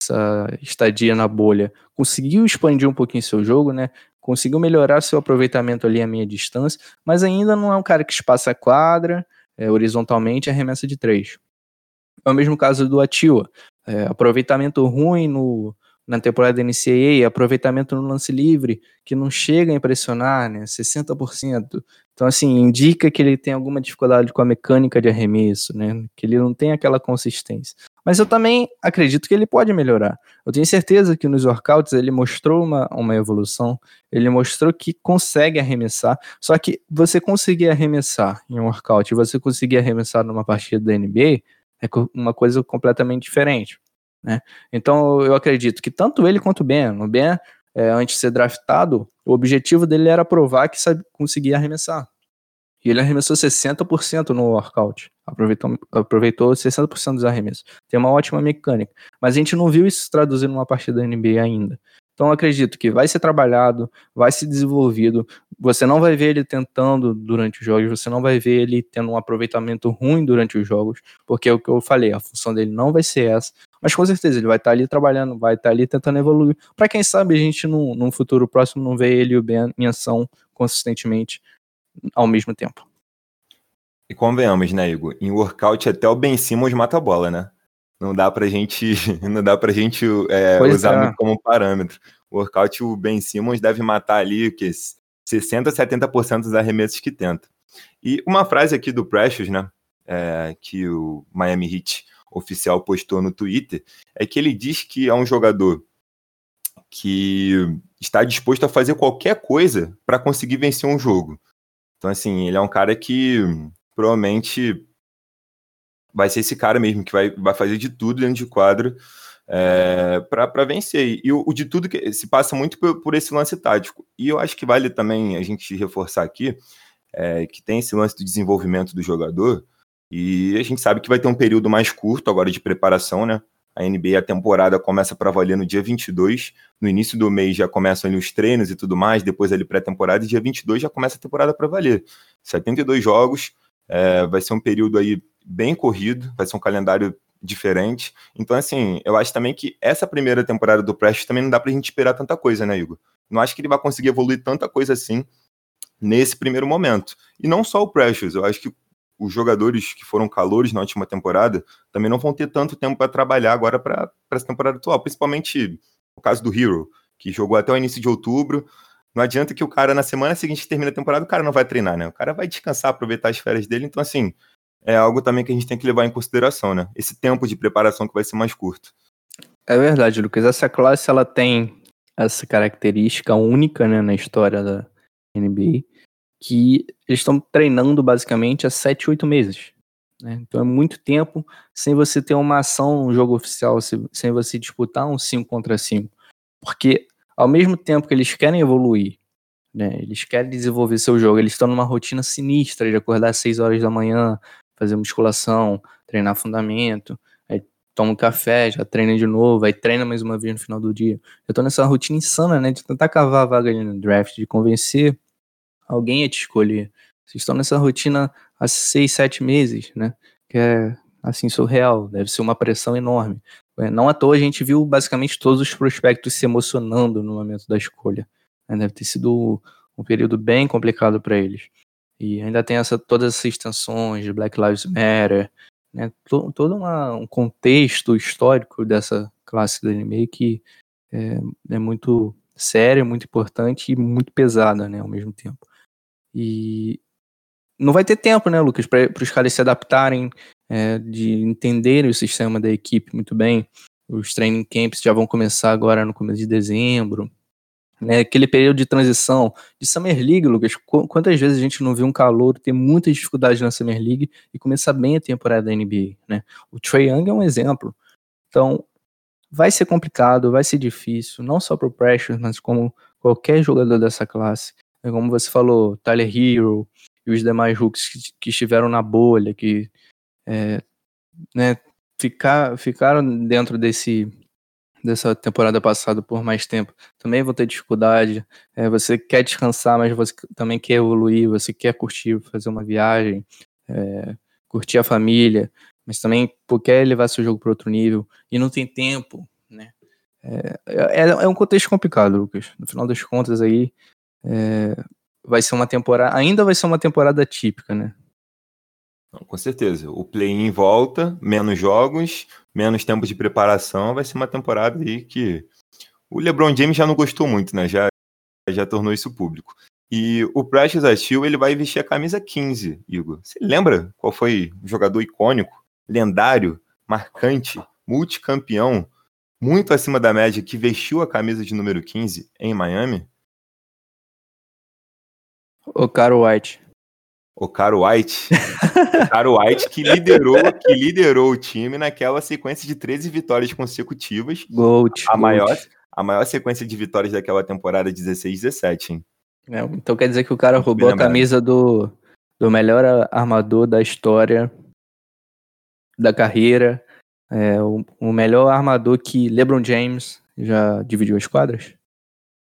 essa estadia na bolha, conseguiu expandir um pouquinho seu jogo, né? Conseguiu melhorar seu aproveitamento ali à meia distância, mas ainda não é um cara que espaça a quadra é, horizontalmente e arremessa de três. É o mesmo caso do Atua. É, aproveitamento ruim no, na temporada da NCAA, aproveitamento no lance livre, que não chega a impressionar, né? 60%. Então, assim, indica que ele tem alguma dificuldade com a mecânica de arremesso, né? Que ele não tem aquela consistência. Mas eu também acredito que ele pode melhorar. Eu tenho certeza que nos workouts ele mostrou uma, uma evolução, ele mostrou que consegue arremessar. Só que você conseguir arremessar em um workout e você conseguir arremessar numa partida da NBA é uma coisa completamente diferente. Né? Então eu acredito que tanto ele quanto o Ben, o Ben, é, antes de ser draftado, o objetivo dele era provar que sabe, conseguia arremessar. E ele arremessou 60% no workout. Aproveitou, aproveitou 60% dos arremessos. Tem uma ótima mecânica. Mas a gente não viu isso traduzido numa partida da NBA ainda. Então acredito que vai ser trabalhado, vai ser desenvolvido. Você não vai ver ele tentando durante os jogos, você não vai ver ele tendo um aproveitamento ruim durante os jogos, porque é o que eu falei, a função dele não vai ser essa. Mas com certeza ele vai estar ali trabalhando, vai estar ali tentando evoluir. Para quem sabe a gente num, num futuro próximo não vê ele e o Ben em ação consistentemente ao mesmo tempo. E convenhamos, né, Igor? Em workout até o Ben Simmons mata a bola, né? Não dá pra gente, não dá pra gente é, usar é. muito como parâmetro. O workout, o Ben Simmons deve matar ali o que 60, 70% dos arremessos que tenta. E uma frase aqui do Precious, né, é, que o Miami Heat oficial postou no Twitter, é que ele diz que é um jogador que está disposto a fazer qualquer coisa para conseguir vencer um jogo. Então, assim, ele é um cara que provavelmente vai ser esse cara mesmo que vai, vai fazer de tudo dentro de quadro é, para vencer. E o, o, de tudo que se passa muito por, por, esse lance tático. E eu acho que vale também a gente reforçar aqui é, que tem esse lance do desenvolvimento do jogador. E a gente sabe que vai ter um período mais curto agora de preparação, né? A NBA, a temporada começa para valer no dia 22. No início do mês já começam ali os treinos e tudo mais. Depois ali pré-temporada. E dia 22 já começa a temporada para valer. 72 jogos. É, vai ser um período aí bem corrido. Vai ser um calendário diferente. Então, assim, eu acho também que essa primeira temporada do Prestes também não dá pra gente esperar tanta coisa, né, Igor? Não acho que ele vai conseguir evoluir tanta coisa assim nesse primeiro momento. E não só o Precious, eu acho que os jogadores que foram calores na última temporada também não vão ter tanto tempo para trabalhar agora para essa temporada atual, principalmente o caso do Hero, que jogou até o início de outubro. Não adianta que o cara, na semana seguinte termina a temporada, o cara não vai treinar, né? O cara vai descansar, aproveitar as férias dele. Então, assim, é algo também que a gente tem que levar em consideração, né? Esse tempo de preparação que vai ser mais curto. É verdade, Lucas. Essa classe ela tem essa característica única né, na história da NBA, que eles estão treinando basicamente há 7, 8 meses. Né? Então é muito tempo sem você ter uma ação no jogo oficial, sem você disputar um 5 contra 5. Porque ao mesmo tempo que eles querem evoluir, né, eles querem desenvolver seu jogo, eles estão numa rotina sinistra de acordar às 6 horas da manhã, fazer musculação, treinar fundamento, aí toma um café, já treina de novo, aí treina mais uma vez no final do dia. Eu tô nessa rotina insana, né, de tentar cavar a vaga ali no draft, de convencer alguém a te escolher. Vocês estão nessa rotina há seis, sete meses, né, que é, assim, surreal, deve ser uma pressão enorme. É, não à toa a gente viu basicamente todos os prospectos se emocionando no momento da escolha. Né, deve ter sido um período bem complicado para eles. E ainda tem essa, todas essas tensões de Black Lives Matter, né? todo, todo uma, um contexto histórico dessa classe do anime que é, é muito séria, muito importante e muito pesada, né, ao mesmo tempo. E não vai ter tempo, né, Lucas, para os caras se adaptarem, é, de entenderem o sistema da equipe muito bem. Os training camps já vão começar agora no começo de dezembro. né, aquele período de transição de Summer League, Lucas. qu- Quantas vezes a gente não viu um calor ter muita dificuldade na Summer League e começar bem a temporada da NBA, né? O Trae Young é um exemplo. Então, vai ser complicado, vai ser difícil, não só pro Precious, mas como qualquer jogador dessa classe. É Como você falou, Tyler Hero e os demais rookies que, que estiveram na bolha, que é, né, ficar, ficaram dentro desse dessa temporada passada por mais tempo, também vão ter dificuldade. É, você quer descansar, mas você também quer evoluir, você quer curtir, fazer uma viagem, é, curtir a família, mas também quer levar seu jogo para outro nível e não tem tempo, né? É, é, é um contexto complicado, Lucas. No final das contas aí, é, vai ser uma temporada, ainda vai ser uma temporada típica, né? Não, com certeza. O play-in volta, menos jogos, menos tempo de preparação. Vai ser uma temporada aí que o LeBron James já não gostou muito, né? Já, já tornou isso público. E o Precious Achiuwa, ele vai vestir a camisa 15, Igor. Você lembra qual foi o jogador icônico, lendário, marcante, multicampeão, muito acima da média, que vestiu a camisa de número 15 em Miami? O Caro White. O Caro White. o Caro White que liderou, que liderou o time naquela sequência de 13 vitórias consecutivas. Gold. A Gold. maior, a maior sequência de vitórias daquela temporada 16-17, hein? É, então quer dizer que o cara roubou a camisa do, do melhor armador da história da carreira. É, o, o melhor armador que LeBron James já dividiu as quadras.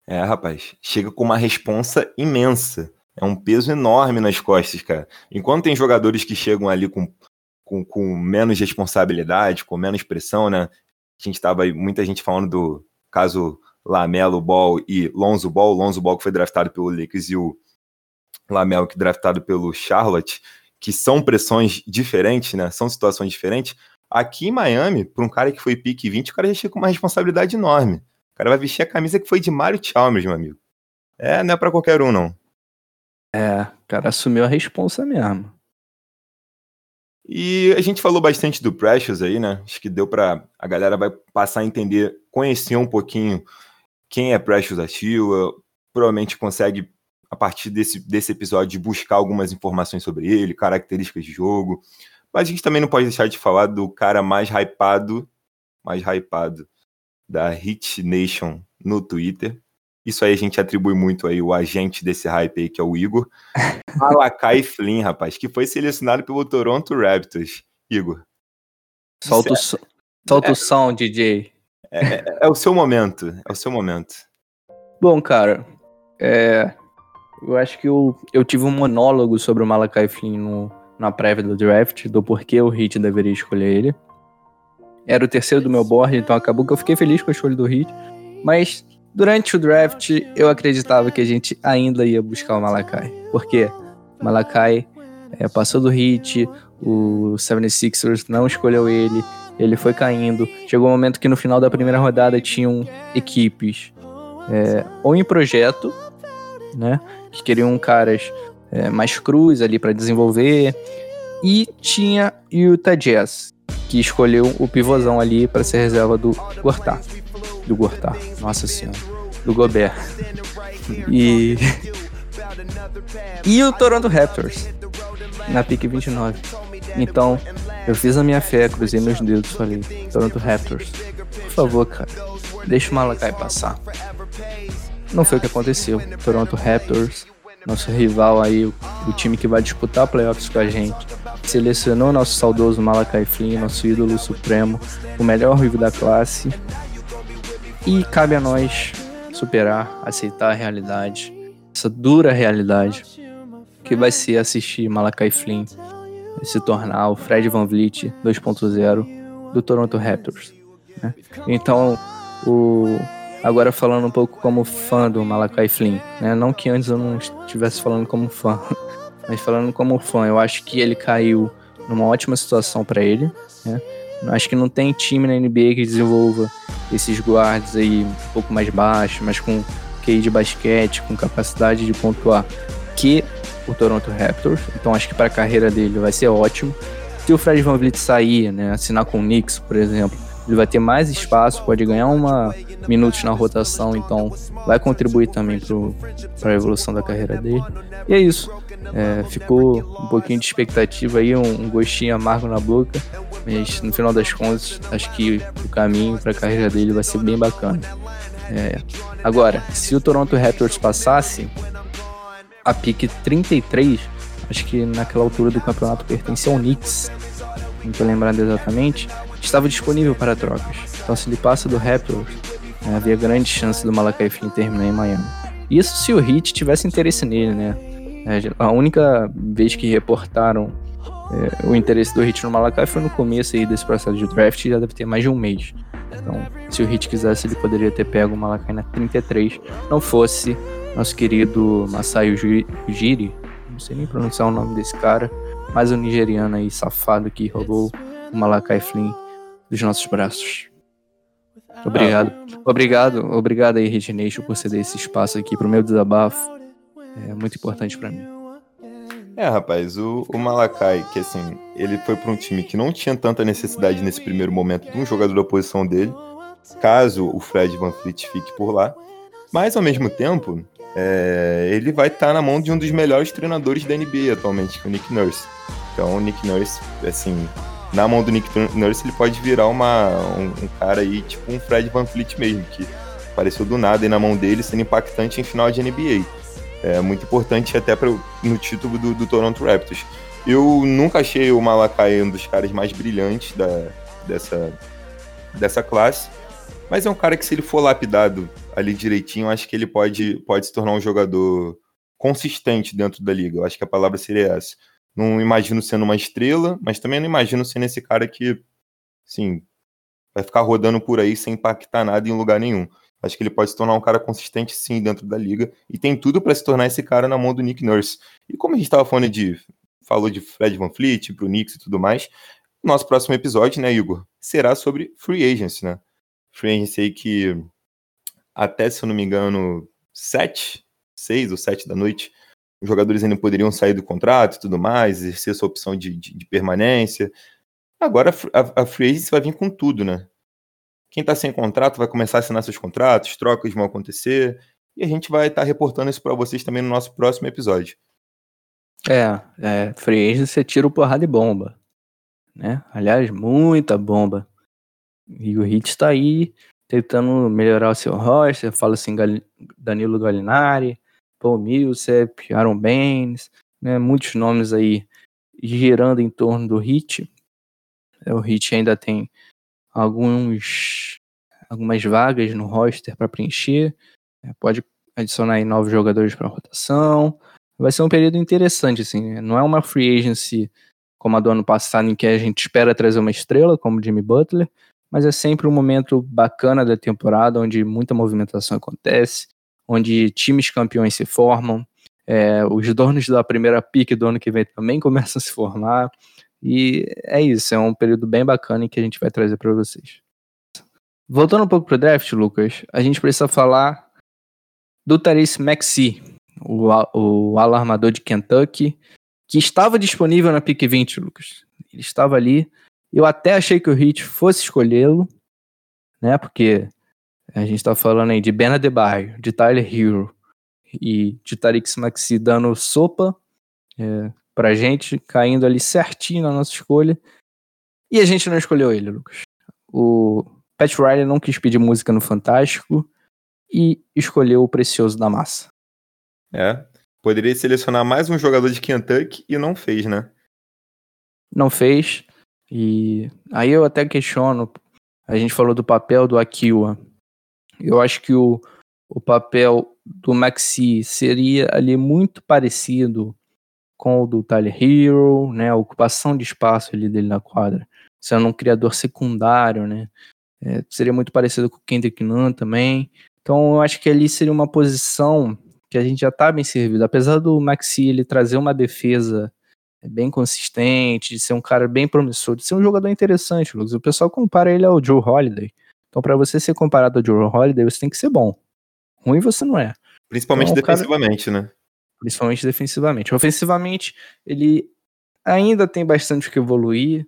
É, rapaz, chega com uma responsa imensa. É um peso enorme nas costas, cara. Enquanto tem jogadores que chegam ali com, com, com menos responsabilidade, com menos pressão, né? A gente tava aí, muita gente falando do caso Lamelo Ball e Lonzo Ball. Lonzo Ball que foi draftado pelo Lakers e o Lamelo que draftado pelo Charlotte, que são pressões diferentes, né? São situações diferentes. Aqui em Miami, para um cara que foi pique 20, o cara já chega com uma responsabilidade enorme. O cara vai vestir a camisa que foi de Mario Chalmers, meu amigo. É, não é pra qualquer um, não. É, o cara assumiu a responsa mesmo. E a gente falou bastante do Precious aí, né? Acho que deu pra. A galera vai passar a entender, conhecer um pouquinho quem é Precious Achiuwa. Provavelmente consegue, a partir desse, desse episódio, buscar algumas informações sobre ele, características de jogo. Mas a gente também não pode deixar de falar do cara mais hypado, mais hypado da Hit Nation no Twitter. Isso aí a gente atribui muito aí o agente desse hype aí, que é o Igor. Malakai Flynn, rapaz, que foi selecionado pelo Toronto Raptors. Igor, Solta o, som- solta o som, DJ. é o seu momento, é o seu momento. Bom, cara, é, eu acho que eu, eu tive um monólogo sobre o Malakai Flynn no, na prévia do draft, do porquê o Heat deveria escolher ele. Era o terceiro do meu board, então acabou que eu fiquei feliz com a escolha do Heat. Mas durante o draft, eu acreditava que a gente ainda ia buscar o Malakai. Por quê? O Malakai é, passou do Heat, o 76ers não escolheu ele, ele foi caindo. Chegou um momento que no final da primeira rodada tinham equipes é, ou em projeto, né? Que queriam caras é, mais cruz ali para desenvolver. E tinha Utah Jazz, que escolheu o pivôzão ali para ser reserva do Gortar. Do Gortar, nossa senhora. Do Gobert. E. e o Toronto Raptors, na pick 29. Então, eu fiz a minha fé, cruzei meus dedos, falei: Toronto Raptors, por favor, cara, deixa o Malakai passar. Não foi o que aconteceu. Toronto Raptors, nosso rival aí, o, o time que vai disputar playoffs com a gente, selecionou nosso saudoso Malakai Flynn, nosso ídolo supremo, o melhor ruivo da classe. E cabe a nós superar, aceitar a realidade, essa dura realidade, que vai ser assistir Malakai Flynn se tornar o Fred Van Vliet 2.0 do Toronto Raptors. né? Então, o, agora falando um pouco como fã do Malakai Flynn, né? não que antes eu não estivesse falando como fã, mas falando como fã, eu acho que ele caiu numa ótima situação para ele. Né? Acho que não tem time na NBA que desenvolva esses guards aí um pouco mais baixos, mas com QI de basquete, com capacidade de pontuar, que o Toronto Raptors. Então acho que para a carreira dele vai ser ótimo. Se o Fred Van Vliet sair, né, assinar com o Knicks, por exemplo, ele vai ter mais espaço, pode ganhar uma minutos na rotação, então vai contribuir também para a evolução da carreira dele. E é isso. É, ficou um pouquinho de expectativa aí, um, um, gostinho amargo na boca, mas no final das contas, acho que o caminho para a carreira dele vai ser bem bacana. É, agora, se o Toronto Raptors passasse, a pique 33, acho que naquela altura do campeonato pertencia ao Knicks, não tô lembrando exatamente, estava disponível para trocas. Então, se ele passa do Raptors, né, havia grande chance do Malakai Flynn terminar em Miami. Isso se o Heat tivesse interesse nele, né? É, a única vez que reportaram é, o interesse do Heat no Malakai foi no começo aí desse processo de draft, já deve ter mais de um mês. Então, se o Heat quisesse, ele poderia ter pego o Malakai na 33, não fosse nosso querido Masai Ujiri, não sei nem pronunciar o nome desse cara, mas o nigeriano aí safado que roubou o Malakai Flynn dos nossos braços. Obrigado. Ah, obrigado, obrigado aí, Rede Nation, por ceder esse espaço aqui pro meu desabafo. É muito importante para mim. É, rapaz, o, o Malakai, que assim, ele foi para um time que não tinha tanta necessidade nesse primeiro momento de um jogador da posição dele, caso o Fred Van Fleet fique por lá. Mas, ao mesmo tempo, é, ele vai estar tá na mão de um dos melhores treinadores da NBA atualmente, que é o Nick Nurse. Então, o Nick Nurse, assim, na mão do Nick Nurse, ele pode virar uma, um, um, cara aí, tipo um Fred Van Fleet mesmo, que apareceu do nada aí na mão dele, sendo impactante em final de NBA. É muito importante até pra, no título do, do Toronto Raptors. Eu nunca achei o Malakai um dos caras mais brilhantes da, dessa, dessa classe, mas é um cara que se ele for lapidado ali direitinho, acho que ele pode, pode se tornar um jogador consistente dentro da liga. Eu acho que a palavra seria essa. Não imagino sendo uma estrela, mas também não imagino sendo esse cara que, sim, vai ficar rodando por aí sem impactar nada em lugar nenhum. Acho que ele pode se tornar um cara consistente sim dentro da liga e tem tudo para se tornar esse cara na mão do Nick Nurse. E como a gente estava falando de falou de Fred Van Fleet, pro Knicks e tudo mais, nosso próximo episódio, né, Igor, será sobre free agency, né? Free agency aí que até, se eu não me engano, sete, seis ou sete da noite, os jogadores ainda poderiam sair do contrato e tudo mais, exercer sua opção de, de, de permanência. Agora a, a free agency vai vir com tudo, né? Quem está sem contrato vai começar a assinar seus contratos, trocas vão acontecer, e a gente vai estar tá reportando isso para vocês também no nosso próximo episódio. É, é free agency você tira o porrada de bomba, né? Aliás, muita bomba. E o Hit está aí tentando melhorar o seu roster, fala assim Danilo Gallinari, Paul Millsap, Aaron Baines, né, muitos nomes aí girando em torno do Hit. É, o Hit ainda tem alguns algumas vagas no roster para preencher. É, pode adicionar aí novos jogadores para rotação. Vai ser um período interessante, assim. Né? Não é uma free agency como a do ano passado, em que a gente espera trazer uma estrela, como Jimmy Butler, mas é sempre um momento bacana da temporada, onde muita movimentação acontece, onde times campeões se formam, é, os donos da primeira pick do ano que vem também começam a se formar, e é isso, é um período bem bacana que a gente vai trazer para vocês. Voltando um pouco pro draft, Lucas, a gente precisa falar do Tarice Maxi, o, o alarmador de Kentucky, que estava disponível na pick 20, Lucas. Ele estava ali. Eu até achei que o Heat fosse escolhê-lo, né? Porque a gente tá falando aí de Ben Adebayo, de Tyler Hero e de Tariq Maxi dando sopa é, pra gente, caindo ali certinho na nossa escolha. E a gente não escolheu ele, Lucas. O Pat Riley não quis pedir música no Fantástico e escolheu o Precioso da Massa. É, poderia selecionar mais um jogador de Kentucky e não fez, né? Não fez. E aí eu até questiono, a gente falou do papel do Akiwa. Eu acho que o, o papel do Maxi seria ali muito parecido com o do Tyler Hero, né? A ocupação de espaço ali dele na quadra. Sendo um criador secundário, né? É, seria muito parecido com o Kendrick Nunn também. Então eu acho que ali seria uma posição que a gente já tá bem servido. Apesar do Maxi ele trazer uma defesa é bem consistente, de ser um cara bem promissor, de ser um jogador interessante, Lucas. O pessoal compara ele ao Joe Holiday. Então, para você ser comparado ao Joe Holiday, você tem que ser bom. Ruim você não é. Principalmente então, defensivamente, cara... né? Principalmente defensivamente. Ofensivamente, ele ainda tem bastante que evoluir.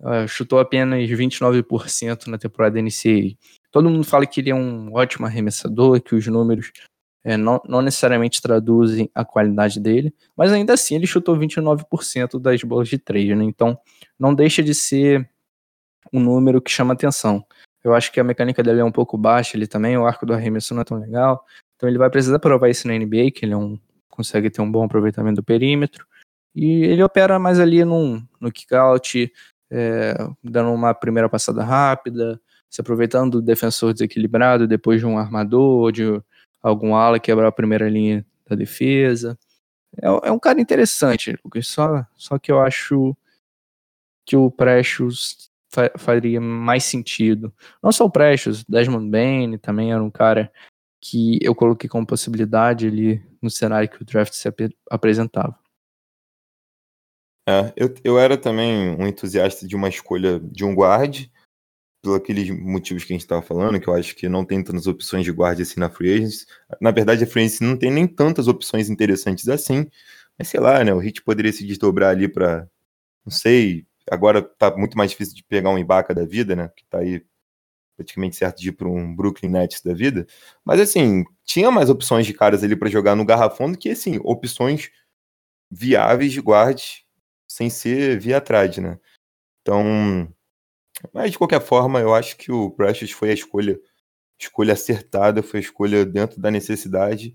uh, chutou apenas 29% na temporada NCAA. Todo mundo fala que ele é um ótimo arremessador, que os números é, não, não, necessariamente traduzem a qualidade dele, mas ainda assim ele chutou 29% das bolas de três, né? Então não deixa de ser um número que chama atenção. Eu acho que a mecânica dele é um pouco baixa, ele também, o arco do arremesso não é tão legal. Então ele vai precisar provar isso na NBA, que ele é um, consegue ter um bom aproveitamento do perímetro. E ele opera mais ali num, no kick-out, é, dando uma primeira passada rápida, se aproveitando do defensor desequilibrado depois de um armador, de algum ala quebrar a primeira linha da defesa. É, é um cara interessante, Lucas, só, só que eu acho que o fa faria mais sentido. Não só o Precious, Desmond Bain também era um cara que eu coloquei como possibilidade ali no cenário que o draft se ap apresentava. É, eu, eu era também um entusiasta de uma escolha de um guard, por aqueles motivos que a gente estava falando, que eu acho que não tem tantas opções de guarda assim na Free Agents. Na verdade, a Free Agents não tem nem tantas opções interessantes assim, mas sei lá, né, o Hit poderia se desdobrar ali para, não sei, agora tá muito mais difícil de pegar um Ibaka da vida, né, que tá aí praticamente certo de ir para um Brooklyn Nets da vida, mas assim, tinha mais opções de caras ali para jogar no garrafão do que, assim, opções viáveis de guards sem ser via trade, né. Então, mas de qualquer forma, eu acho que o Precious foi a escolha, escolha acertada, foi a escolha dentro da necessidade.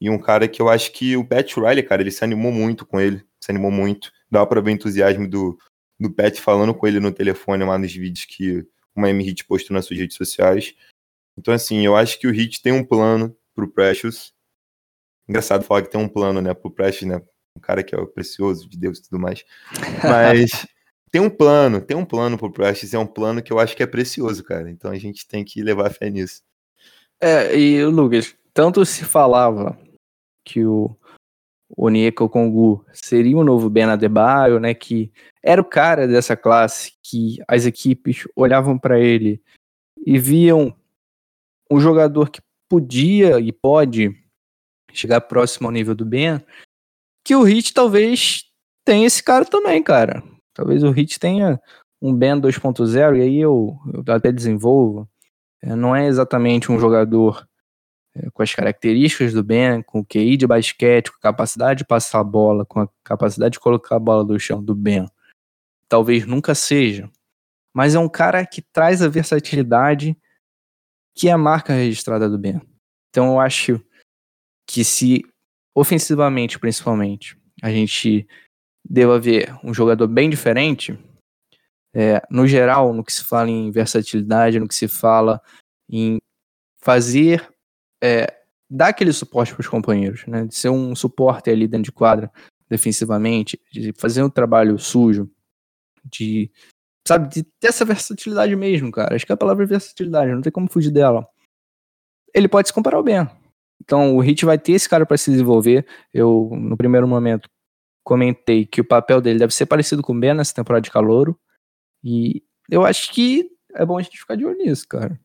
E um cara que eu acho que o Pat Riley, cara, ele se animou muito com ele, se animou muito. Dá para ver o entusiasmo do, do Pat falando com ele no telefone lá nos vídeos que Miami Heat postou nas suas redes sociais. Então, assim, eu acho que o Heat tem um plano pro Precious. Engraçado falar que tem um plano, né, pro Precious, né? Um cara que é o precioso de Deus e tudo mais. Mas tem um plano, tem um plano pro Prestes, é um plano que eu acho que é precioso, cara. Então a gente tem que levar fé nisso. É, e Lucas, tanto se falava que o Onyeka Kongu seria o novo Ben Adebayo, né, que era o cara dessa classe que as equipes olhavam para ele e viam um jogador que podia e pode chegar próximo ao nível do Ben, que o Hit talvez tenha esse cara também, cara. Talvez o Hit tenha um Ben 2.0 e aí eu, eu até desenvolvo. É, não é exatamente um jogador com as características do Ben, com o QI de basquete, com a capacidade de passar a bola, com a capacidade de colocar a bola do chão do Ben. Talvez nunca seja. Mas é um cara que traz a versatilidade que é a marca registrada do Ben. Então eu acho que se ofensivamente, principalmente, a gente deva haver um jogador bem diferente, é, no geral, no que se fala em versatilidade, no que se fala em fazer, é, dar aquele suporte para os companheiros, né? de ser um suporte ali dentro de quadra, defensivamente, de fazer um trabalho sujo, de, sabe, de ter essa versatilidade mesmo, cara. Acho que a palavra é versatilidade, não tem como fugir dela. Ele pode se comparar ao Ben. Então, o Hit vai ter esse cara para se desenvolver. Eu, no primeiro momento, comentei que o papel dele deve ser parecido com o Ben nessa temporada de calouro. E eu acho que é bom a gente ficar de olho nisso, cara.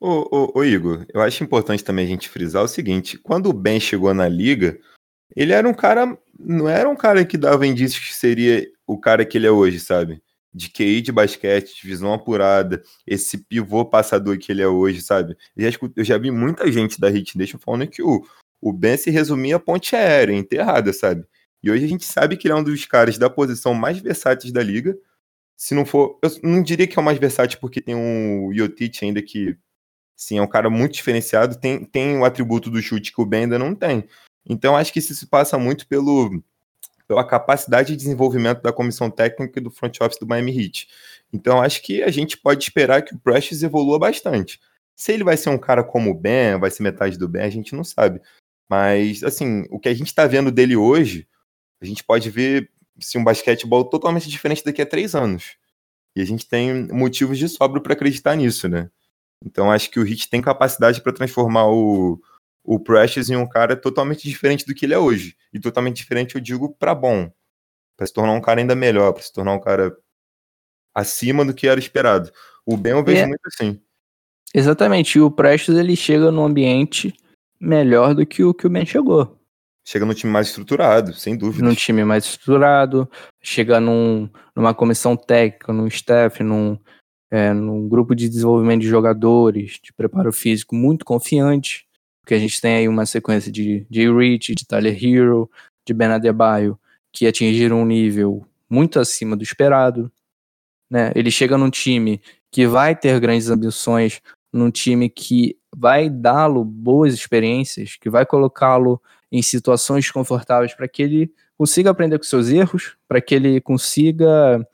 Ô, ô, ô, Igor, eu acho importante também a gente frisar o seguinte: quando o Ben chegou na liga, ele era um cara. Não era um cara que dava indícios que seria o cara que ele é hoje, sabe? De QI de basquete, de visão apurada, esse pivô passador que ele é hoje, sabe? Eu já, eu já vi muita gente da Hit Nation falando que o, o Ben se resumia a ponte aérea, enterrada, sabe? E hoje a gente sabe que ele é um dos caras da posição mais versáteis da liga. Se não for, eu não diria que é o mais versátil porque tem um Jotic ainda que sim, é um cara muito diferenciado, tem, tem o atributo do chute que o Ben ainda não tem. Então acho que isso se passa muito pelo pela capacidade de desenvolvimento da comissão técnica e do front office do Miami Heat. Então acho que a gente pode esperar que o Precious evolua bastante. Se ele vai ser um cara como o Ben, vai ser metade do Ben, a gente não sabe. Mas, assim, o que a gente está vendo dele hoje, a gente pode ver assim, um basquetebol totalmente diferente daqui a três anos. E a gente tem motivos de sobra para acreditar nisso, né? Então acho que o Hit tem capacidade para transformar o, o Precious em um cara totalmente diferente do que ele é hoje. E totalmente diferente, eu digo, para bom. Para se tornar um cara ainda melhor, para se tornar um cara acima do que era esperado. O Ben eu vejo é. muito assim. Exatamente. E o Precious ele chega num ambiente melhor do que o que o Ben chegou. chega num time mais estruturado, sem dúvida. num time mais estruturado, chega num, numa comissão técnica, num staff, num, é, num grupo de desenvolvimento de jogadores, de preparo físico muito confiante, porque a gente tem aí uma sequência de Jay Rich, de Tyler Hero, de Ben Adebayo, que atingiram um nível muito acima do esperado. Né? Ele chega num time que vai ter grandes ambições, num time que vai dá-lo boas experiências, que vai colocá-lo em situações confortáveis para que ele consiga aprender com seus erros, para que ele consiga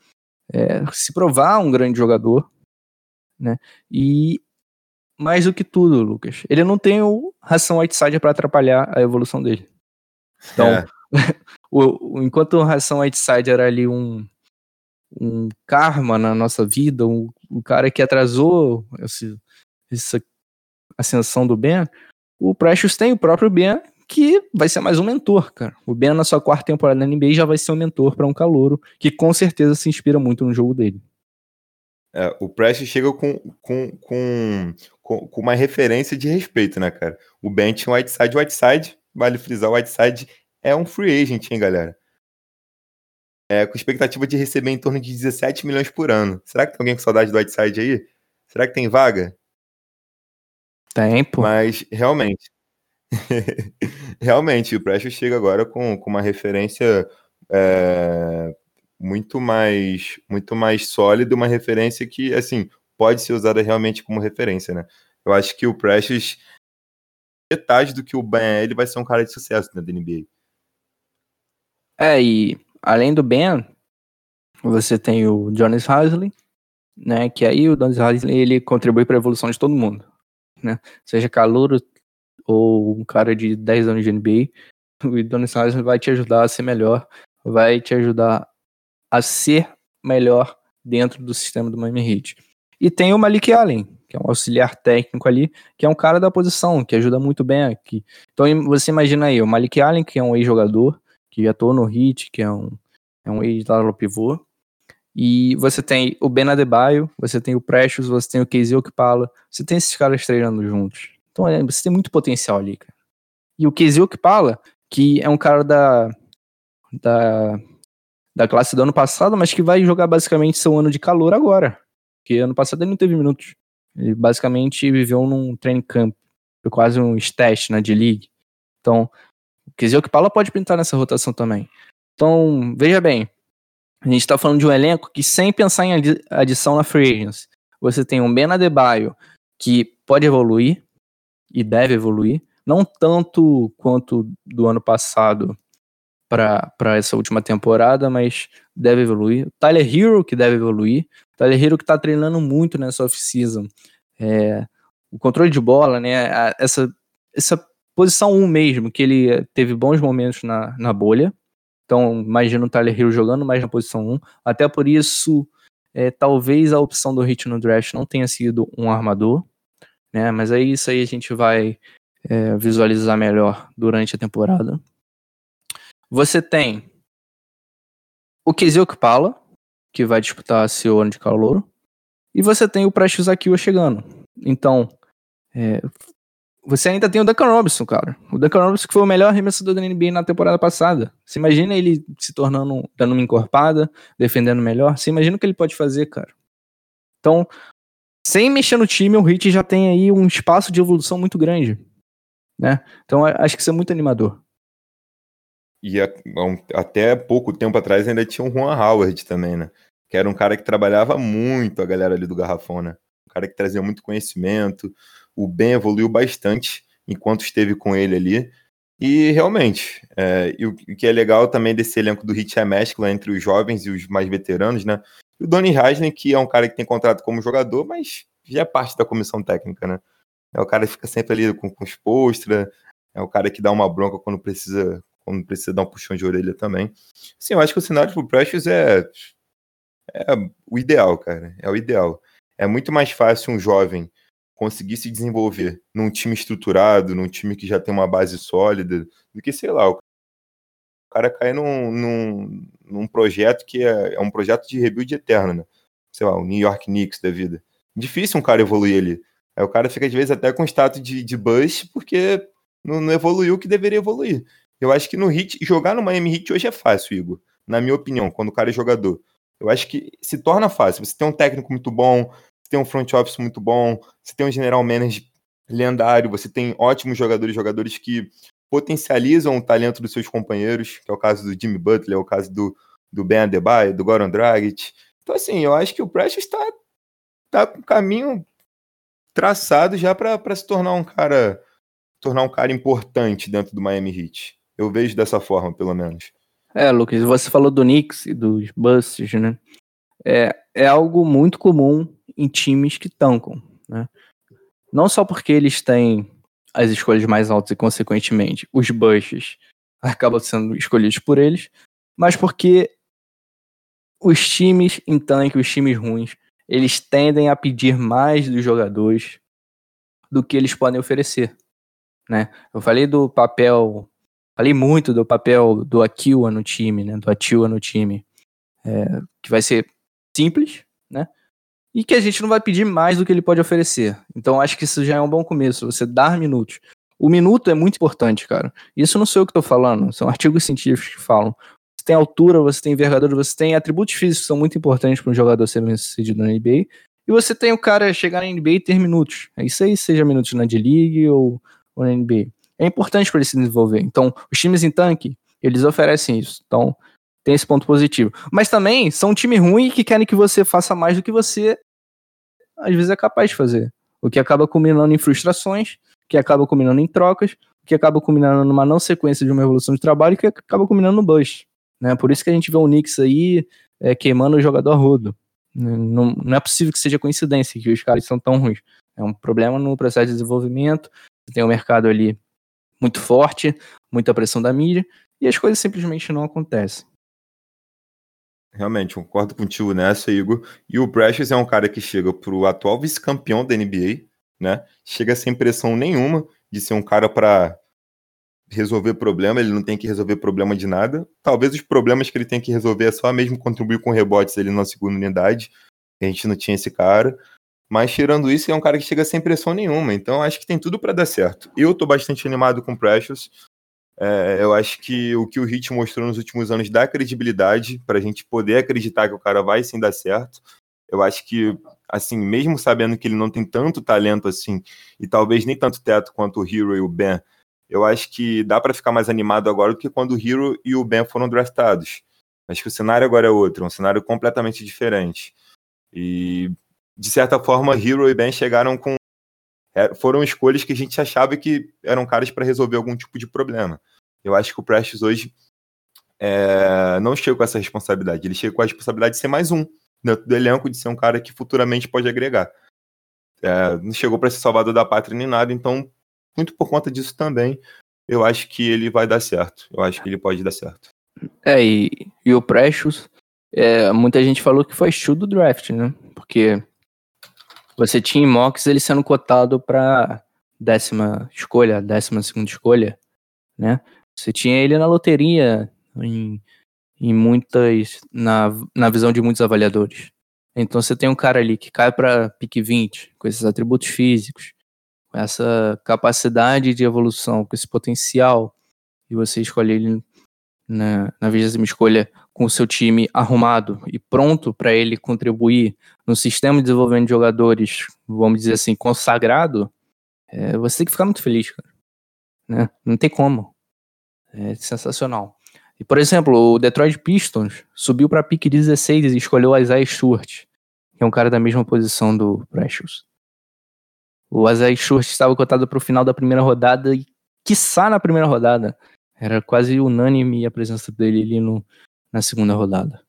é, se provar um grande jogador, né? E mais do que tudo, Lucas, ele não tem o Ração Whiteside para atrapalhar a evolução dele. Então, É. o, o- enquanto o Ração Whiteside era ali um, um karma na nossa vida, um, um cara que atrasou esse- essa ascensão do Ben, o Precious tem o próprio Ben, que vai ser mais um mentor, cara. O Ben, na sua quarta temporada na NBA, já vai ser um mentor para um calouro, que com certeza se inspira muito no jogo dele. É, o Precious chega com, com, com, com, uma referência de respeito, né, cara? O Ben tinha o Whiteside. O Whiteside, vale frisar, o Whiteside é um free agent, hein, galera? É, com expectativa de receber em torno de 17 milhões por ano. Será que tem alguém com saudade do Whiteside aí? Será que tem vaga? Tempo. Mas, realmente. realmente, o Precious chega agora com, com uma referência é, muito mais muito mais sólida, uma referência que, assim, pode ser usada realmente como referência, né? Eu acho que o Precious, metade do que o Ben é, ele vai ser um cara de sucesso na NBA. É, e além do Ben, você tem o Jonas Hasley, né? Que aí o Jonas Hasley ele contribui para a evolução de todo mundo, né? Seja calouro ou um cara de 10 anos de NBA, o Jonas Hasley vai te ajudar a ser melhor, vai te ajudar a ser melhor dentro do sistema do Miami Heat. E tem o Malik Allen, que é um auxiliar técnico ali, que é um cara da posição, que ajuda muito bem aqui. Então você imagina aí, o Malik Allen, que é um ex-jogador, que atuou no Heat, que é um, é um ex-laro pivô. E você tem o Ben Adebayo, você tem o Precious, você tem o Casey Okpala, você tem esses caras treinando juntos. Então é, você tem muito potencial ali, cara. E o Casey Okpala, que é um cara da, da, da classe do ano passado, mas que vai jogar basicamente seu ano de calor agora. Porque ano passado ele não teve minutos. Ele basicamente viveu num training camp. Foi quase um stash na D-League. Então, o Kizio Okpala pode pintar nessa rotação também. Então, veja bem, a gente está falando de um elenco que, sem pensar em adi- adição na free agents, você tem um Ben Adebayo que pode evoluir e deve evoluir, não tanto quanto do ano passado para essa última temporada, mas deve evoluir. Tyler Hero que deve evoluir. Tyler Hero que está treinando muito nessa off-season. É, o controle de bola, né? essa, essa posição 1 mesmo, que ele teve bons momentos na, na bolha. Então, imagina o Tyler Hero jogando mais na posição 1. Até por isso, é, talvez a opção do Hit no draft não tenha sido um armador. Né? Mas aí isso aí a gente vai é, visualizar melhor durante a temporada. Você tem o Kizio Okpala, que vai disputar seu ano de calor. E você tem o Precious Akio chegando. Então, é, você ainda tem o Duncan Robinson, cara. O Duncan Robinson que foi o melhor arremessador da NBA na temporada passada. Você imagina ele se tornando, dando uma encorpada, defendendo melhor? Você imagina o que ele pode fazer, cara? Então, sem mexer no time, o Heat já tem aí um espaço de evolução muito grande. Né? Então, acho que isso é muito animador. E a- um- até pouco tempo atrás ainda tinha o Juan Howard também, né? Que era um cara que trabalhava muito a galera ali do Garrafão, né? Um cara que trazia muito conhecimento. O Ben evoluiu bastante enquanto esteve com ele ali. E realmente, é, e o o que é legal também desse elenco do Hit é a mescla entre os jovens e os mais veteranos, né? E o Donny Haslem, que é um cara que tem contrato como jogador, mas já é parte da comissão técnica, né? É o cara que fica sempre ali com, com os postra, é o cara que dá uma bronca quando precisa, quando precisa dar um puxão de orelha também. Sim, eu acho que o cenário pro Precious é, é o ideal, cara. É o ideal. É muito mais fácil um jovem conseguir se desenvolver num time estruturado, num time que já tem uma base sólida, do que, sei lá, o cara cair num, num, num projeto que é, é um projeto de rebuild eterno, né? Sei lá, o New York Knicks da vida. Difícil um cara evoluir ali. Aí o cara fica, às vezes, até com status de, de bust, porque não, não evoluiu o que deveria evoluir. Eu acho que no Heat, jogar no Miami Heat hoje é fácil, Igor. Na minha opinião, quando o cara é jogador. Eu acho que se torna fácil. Você tem um técnico muito bom, você tem um front office muito bom, você tem um general manager lendário, você tem ótimos jogadores, jogadores que potencializam o talento dos seus companheiros, que é o caso do Jimmy Butler, é o caso do, do Ben Adebayo, do Goran Dragic. Então, assim, eu acho que o Precious está tá com o caminho traçado já para se tornar um cara tornar um cara importante dentro do Miami Heat. Eu vejo dessa forma, pelo menos. É, Lucas, você falou do Knicks e dos Busts, né? É, é algo muito comum em times que tancam, né? Não só porque eles têm as escolhas mais altas e, consequentemente, os Busts acabam sendo escolhidos por eles, mas porque os times em tanque, os times ruins, eles tendem a pedir mais dos jogadores do que eles podem oferecer, né? Eu falei do papel, falei muito do papel do Aquila no time, né? Do Atila no time, é, que vai ser simples, né? E que a gente não vai pedir mais do que ele pode oferecer. Então acho que isso já é um bom começo, você dar minutos. O minuto é muito importante, cara. Isso não sou eu que estou falando, são artigos científicos que falam. Você tem altura, você tem envergadura, você tem atributos físicos que são muito importantes para um jogador ser bem sucedido na NBA. E você tem o cara chegar na NBA e ter minutos. É isso aí, seja minutos na D-League ou, ou na NBA. É importante para ele se desenvolver. Então, os times em tanque, eles oferecem isso. Então, tem esse ponto positivo. Mas também são um time ruim que querem que você faça mais do que você às vezes é capaz de fazer. O que acaba culminando em frustrações, que acaba culminando em trocas, que acaba culminando numa não sequência de uma evolução de trabalho, que acaba culminando no bust. Né? Por isso que a gente vê o Knicks aí é, queimando o jogador rodo. Não, não é possível que seja coincidência que os caras são tão ruins. É um problema no processo de desenvolvimento. Tem um mercado ali muito forte, muita pressão da mídia, e as coisas simplesmente não acontecem. Realmente, concordo contigo nessa, Igor. E o Precious é um cara que chega pro atual vice-campeão da NBA, né? Chega sem pressão nenhuma de ser um cara para resolver problema, ele não tem que resolver problema de nada. Talvez os problemas que ele tem que resolver é só mesmo contribuir com rebotes ali na segunda unidade. A gente não tinha esse cara. Mas tirando isso, é um cara que chega sem pressão nenhuma. Então acho que tem tudo para dar certo. Eu tô bastante animado com o Precious. É, eu acho que o que o Hit mostrou nos últimos anos dá credibilidade para a gente poder acreditar que o cara vai sim dar certo. Eu acho que, assim, mesmo sabendo que ele não tem tanto talento assim, e talvez nem tanto teto quanto o Hero e o Ben, eu acho que dá para ficar mais animado agora do que quando o Hero e o Ben foram draftados. Acho que o cenário agora é outro, é um cenário completamente diferente. E, de certa forma, Hero e Ben chegaram com é, foram escolhas que a gente achava que eram caras para resolver algum tipo de problema. Eu acho que o Prestes hoje é, não chega com essa responsabilidade. Ele chega com a responsabilidade de ser mais um dentro do elenco, de ser um cara que futuramente pode agregar. É, não chegou para ser salvador da pátria nem nada, então, muito por conta disso também, eu acho que ele vai dar certo. Eu acho que ele pode dar certo. É, e, e o Precious, é, muita gente falou que foi show do draft, né? Porque você tinha Mox ele sendo cotado para décima escolha, décima segunda escolha, né? Você tinha ele na loteria em, em muitas na, na visão de muitos avaliadores. Então você tem um cara ali que cai para pique 20, com esses atributos físicos, com essa capacidade de evolução, com esse potencial, e você escolhe ele na, na vigésima escolha com o seu time arrumado e pronto para ele contribuir no sistema de desenvolvimento de jogadores, vamos dizer assim, consagrado, é, você tem que ficar muito feliz, cara. Né? Não tem como. É sensacional. E, por exemplo, o Detroit Pistons subiu para pique 16 e escolheu o Isaiah Stewart, que é um cara da mesma posição do Precious. O Isaiah Stewart estava cotado para o final da primeira rodada e, quiçá, na primeira rodada. Era quase unânime a presença dele ali no, na segunda rodada.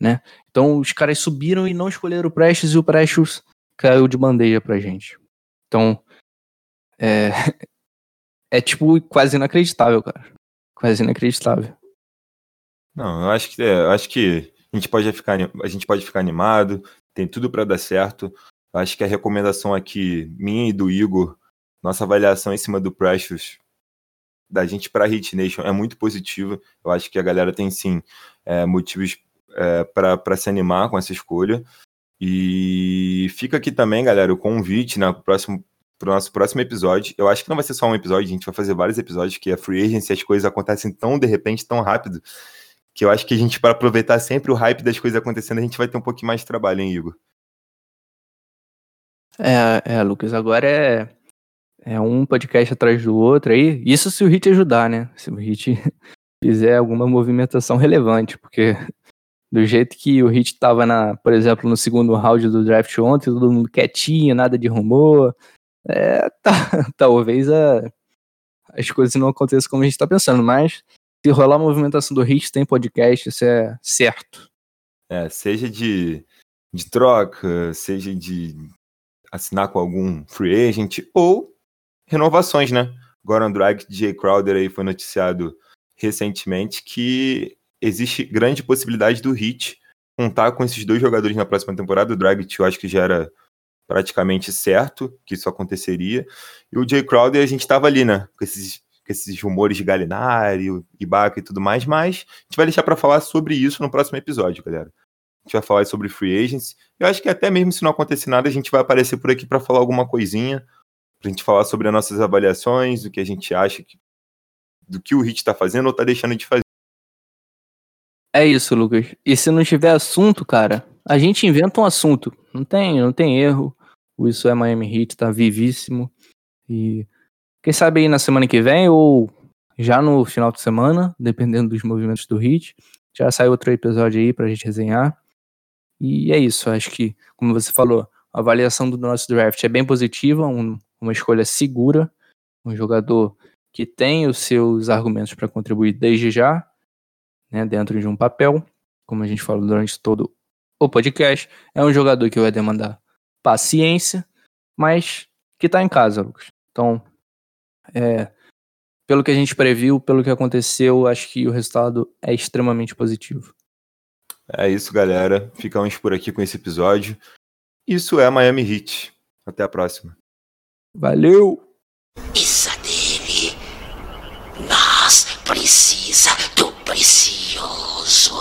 Né? Então os caras subiram e não escolheram o Prestes e o Prestes caiu de bandeja pra gente. Então é, é tipo quase inacreditável, cara. Quase inacreditável. Não, eu acho que é, eu acho que a gente pode ficar a gente pode ficar animado, tem tudo para dar certo. Eu acho que a recomendação aqui minha e do Igor, nossa avaliação em cima do Precious da gente para a Hit Nation é muito positiva. Eu acho que a galera tem sim é, motivos é, para se animar com essa escolha. E fica aqui também, galera, o convite, né? Próximo, pro nosso próximo episódio. Eu acho que não vai ser só um episódio, a gente vai fazer vários episódios, que é Free Agency, as coisas acontecem tão de repente, tão rápido, que eu acho que a gente, para aproveitar sempre o hype das coisas acontecendo, a gente vai ter um pouquinho mais de trabalho, hein, Igor? É, é, Lucas, agora é, é um podcast atrás do outro aí. Isso se o Hit ajudar, né? Se o Hit fizer alguma movimentação relevante, porque do jeito que o Hit tava, na, por exemplo, no segundo round do draft ontem, todo mundo quietinho, nada de rumor. É, tá, talvez a, as coisas não aconteçam como a gente tá pensando, mas se rolar a movimentação do Hit, tem podcast, isso é certo. É, seja de, de troca, seja de assinar com algum free agent ou renovações, né? Goran Drag, Jay Crowder aí foi noticiado recentemente que existe grande possibilidade do Heat contar com esses dois jogadores na próxima temporada. O Dragic eu acho que já era praticamente certo que isso aconteceria. E o Jay Crowder a gente estava ali, né? Com esses, com esses rumores de Galinari, Ibaka e tudo mais, mas a gente vai deixar para falar sobre isso no próximo episódio, galera. A gente vai falar sobre free agents. Eu acho que até mesmo se não acontecer nada, a gente vai aparecer por aqui para falar alguma coisinha, pra gente falar sobre as nossas avaliações, o que a gente acha que, do que o Hit tá fazendo ou tá deixando de fazer. É isso, Lucas. E se não tiver assunto, cara, a gente inventa um assunto. Não tem, não tem erro. O Isso é Miami Heat, tá vivíssimo. E quem sabe aí na semana que vem ou já no final de semana, dependendo dos movimentos do Heat, já sai outro episódio aí pra gente resenhar. E é isso, acho que, como você falou, a avaliação do nosso draft é bem positiva, um- uma escolha segura, um jogador que tem os seus argumentos para contribuir desde já, né, dentro de um papel, como a gente falou durante todo o podcast. É um jogador que vai demandar paciência, mas que tá em casa, Lucas. Então, é, pelo que a gente previu, pelo que aconteceu, acho que o resultado é extremamente positivo. É isso, galera. Ficamos por aqui com esse episódio. Isso é Miami Heat. Até a próxima. Valeu! Isso dele. Nós precisa do precioso.